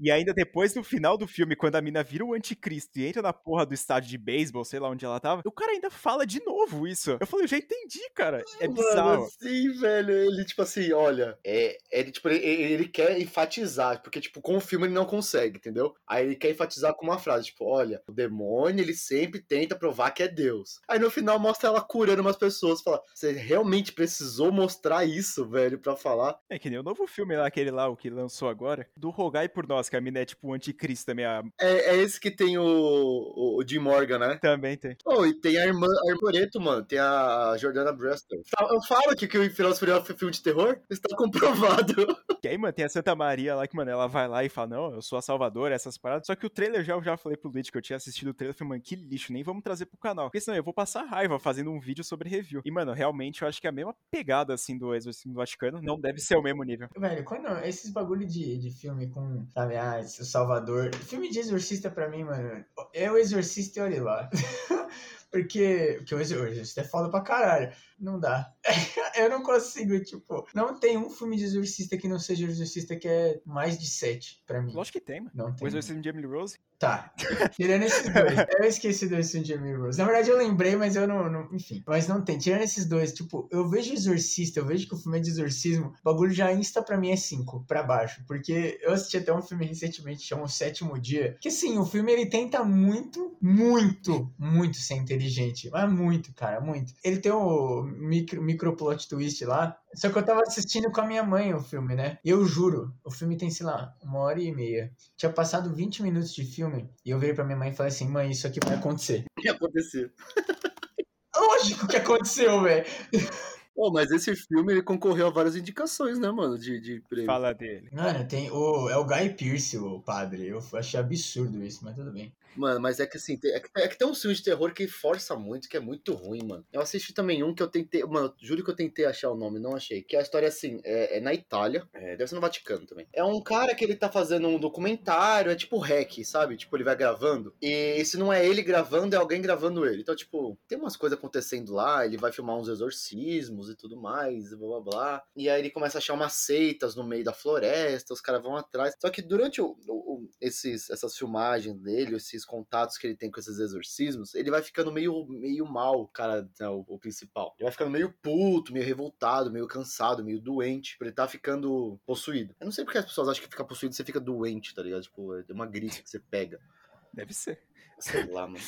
E ainda depois, no final do filme, quando a mina vira o anticristo e entra na porra do estádio de beisebol, sei lá onde ela tava, o cara ainda fala de novo isso. Eu falei, eu já entendi, cara. É bizarro. Sim, velho. Ele, tipo assim, olha, é, ele, tipo, ele, ele, quer enfatizar, porque, tipo, com o filme ele não consegue, entendeu? Aí ele quer enfatizar com uma frase, tipo, olha, o demônio, ele sempre tenta provar que é Deus. Aí no final mostra ela curando umas pessoas. Fala, você realmente precisou mostrar isso, velho, pra falar? É que nem o novo filme lá, aquele lá, o que lançou agora, do Rogai por Nós, que a mina é tipo o anticristo também. A... É, é esse que tem o, o, Jim Morgan, né? Também tem. Oh, e tem a irmã, a mano. Tem a Jordana Brewster. Eu falo que, que o Filósofo é filme de terror. Está comprovado. [LAUGHS] E aí, mano, tem a Santa Maria lá que, mano, ela vai lá e fala, não, eu sou a Salvadora, essas paradas. Só que o trailer já, eu já falei pro Luigi que eu tinha assistido o trailer. Eu falei, mano, que lixo, nem vamos trazer pro canal. Porque senão eu vou passar raiva fazendo um vídeo sobre review. E, mano, realmente eu acho que é a mesma pegada, assim, do Exorcismo do Vaticano não deve ser o mesmo nível. Velho, quando esses bagulho de, de filme com, sabe, ah, o Salvador. Filme de exorcista pra mim, mano, é o exorcista e olha lá. [LAUGHS] porque, porque o exorcista é foda pra caralho não dá. [LAUGHS] eu não consigo, tipo, não tem um filme de exorcista que não seja exorcista que é mais de sete pra mim. Lógico que tem, mano. Não tem. O exorcismo de Emily Rose? Tá. Tirando esses dois. [LAUGHS] eu esqueci do exorcismo de Emily Rose. Na verdade, eu lembrei, mas eu não, não, Enfim. Mas não tem. Tirando esses dois, tipo, eu vejo exorcista, eu vejo que o filme é de exorcismo, o bagulho já insta pra mim é cinco pra baixo. Porque eu assisti até um filme recentemente, chama O Sétimo Dia. Que assim, o filme ele tenta muito, muito, muito ser inteligente. Mas muito, cara, muito. Ele tem o micro, micro plot twist lá. Só que eu tava assistindo com a minha mãe o filme, né? E eu juro, o filme tem, sei lá, uma hora e meia. Tinha passado 20 minutos de filme e eu virei pra minha mãe e falei assim: mãe, isso aqui vai acontecer. [LAUGHS] O que aconteceu? Lógico que aconteceu, velho. Oh, mas esse filme ele concorreu a várias indicações, né, mano? De, de prêmio. Fala dele. Mano, tem o. É o Guy Pearce, o padre. Eu achei absurdo isso, mas tudo bem. Mano, mas é que assim, é que, é que tem um filme de terror que força muito, que é muito ruim, mano. Eu assisti também um que eu tentei. Mano, juro que eu tentei achar o nome, não achei. Que a história assim, é, é na Itália, é, deve ser no Vaticano também. É um cara que ele tá fazendo um documentário, é tipo hack, sabe? Tipo, ele vai gravando. E se não é ele gravando, é alguém gravando ele. Então, tipo, tem umas coisas acontecendo lá, ele vai filmar uns exorcismos e tudo mais, blá blá blá. E aí ele começa a achar umas seitas no meio da floresta, os caras vão atrás. Só que durante o, o, esses, essas filmagens dele, esses contatos que ele tem com esses exorcismos, ele vai ficando meio, meio mal, cara, né, o, o principal. Ele vai ficando meio puto, meio revoltado, meio cansado, meio doente, ele tá ficando possuído. Eu não sei porque as pessoas acham que ficar possuído você fica doente, tá ligado? Tipo, é uma gripe que você pega. Deve ser. Sei lá, mano.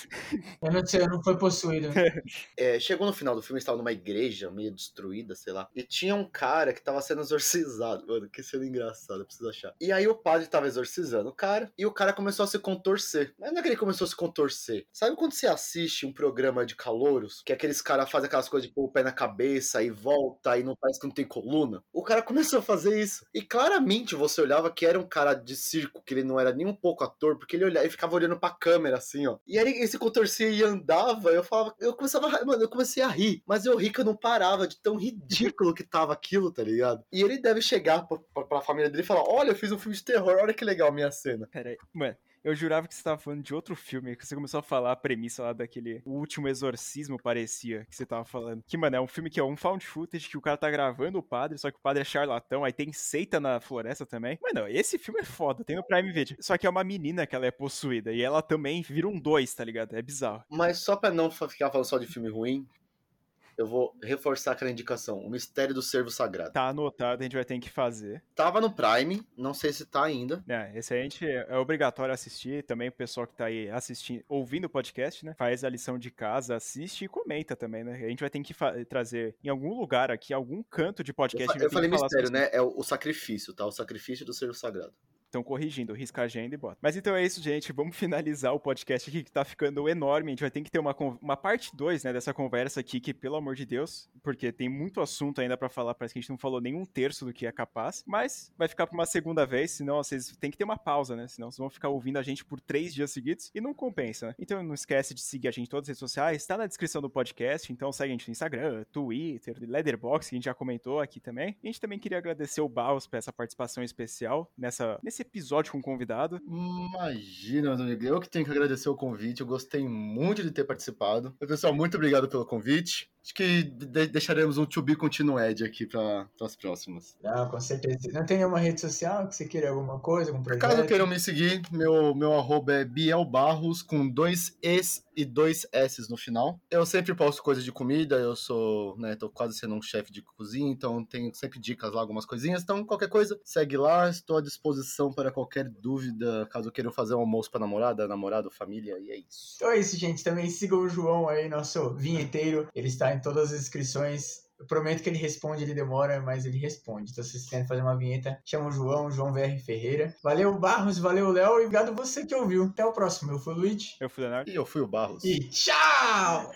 Eu não sei, eu não fui possuído. [LAUGHS] É, chegou no final do filme, estava numa igreja meio destruída, sei lá. E tinha um cara que tava sendo exorcizado. Mano, que cena engraçada, preciso achar. E aí o padre tava exorcizando o cara, e o cara começou a se contorcer. Mas não é que ele começou a se contorcer. Sabe quando você assiste um programa de calouros, que aqueles caras fazem aquelas coisas de pôr o pé na cabeça e volta e não parece que não tem coluna? O cara [LAUGHS] começou a fazer isso. E claramente você olhava que era um cara de circo, que ele não era nem um pouco ator, porque ele olhava e ficava olhando pra câmera assim, ó. E aí ele se contorcia e andava, eu falava, eu começava, a- mano, eu comecei a rir, mas eu ri que eu não parava de tão ridículo que tava aquilo, tá ligado? E ele deve chegar pra, pra, pra família dele e falar: Olha, eu fiz um filme de terror, olha que legal a minha cena. Pera aí. Mano, eu jurava que você tava falando de outro filme, que você começou a falar a premissa lá daquele O Último Exorcismo, parecia, que você tava falando. Que, mano, é um filme que é um found footage, que o cara tá gravando o padre, só que o padre é charlatão, aí tem seita na floresta também. Mano, esse filme é foda, tem no Prime Video. Só que é uma menina que ela é possuída, e ela também vira um dois, tá ligado? É bizarro. Mas só pra não ficar falando só de filme ruim, eu vou reforçar aquela indicação: O Mistério do Servo Sagrado. Tá anotado, a gente vai ter que fazer. Tava no Prime, não sei se tá ainda. É, esse aí a gente é obrigatório assistir. Também o pessoal que tá aí assistindo, ouvindo o podcast, né? Faz a lição de casa, assiste e comenta também, né? A gente vai ter que fa- trazer em algum lugar aqui, algum canto de Eu, podcast. fa- a gente vai eu falei mistério, né? É o, o sacrifício, tá? O sacrifício do Servo Sagrado. Estão corrigindo, risca a agenda e bota. Mas então é isso, gente. Vamos finalizar o podcast aqui que tá ficando enorme. A gente vai ter que ter uma, uma parte 2, né, dessa conversa aqui, que, pelo amor de Deus, porque tem muito assunto ainda pra falar, parece que a gente não falou nem um terço do que é capaz. Mas vai ficar pra uma segunda vez, senão vocês têm que ter uma pausa, né? Senão vocês vão ficar ouvindo a gente por três dias seguidos e não compensa, né? Então não esquece de seguir a gente em todas as redes sociais, tá na descrição do podcast, então segue a gente no Instagram, Twitter, Leatherbox, que a gente já comentou aqui também. E a gente também queria agradecer o Barros por essa participação especial nessa, nesse episódio com convidado. Imagina, Rodrigo. Eu que tenho que agradecer o convite. Eu gostei muito de ter participado. Pessoal, muito obrigado pelo convite. Acho que de- deixaremos um to be continued aqui para as próximas. Não, com certeza. Não tem nenhuma rede social que você queira alguma coisa, algum projeto? Caso queiram me seguir, meu, meu arroba é Biel Barros, com dois E's e dois S's no final. Eu sempre posto coisas de comida, eu sou, né, tô quase sendo um chefe de cozinha, então tenho sempre dicas lá, algumas coisinhas. Então, qualquer coisa, segue lá, estou à disposição para qualquer dúvida, caso queiram fazer um almoço para namorada, namorado, família, e é isso. Então é isso, gente. Também sigam o João aí, nosso vinheteiro. Ele está em todas as inscrições. Eu prometo que ele responde, ele demora, mas ele responde. Então, se vocês querem fazer uma vinheta, chama o João, João VR Ferreira. Valeu, Barros, valeu, Léo, e obrigado você que ouviu. Até o próximo. Eu fui o Luigi. Eu fui o Leonardo. E eu fui o Barros. E tchau!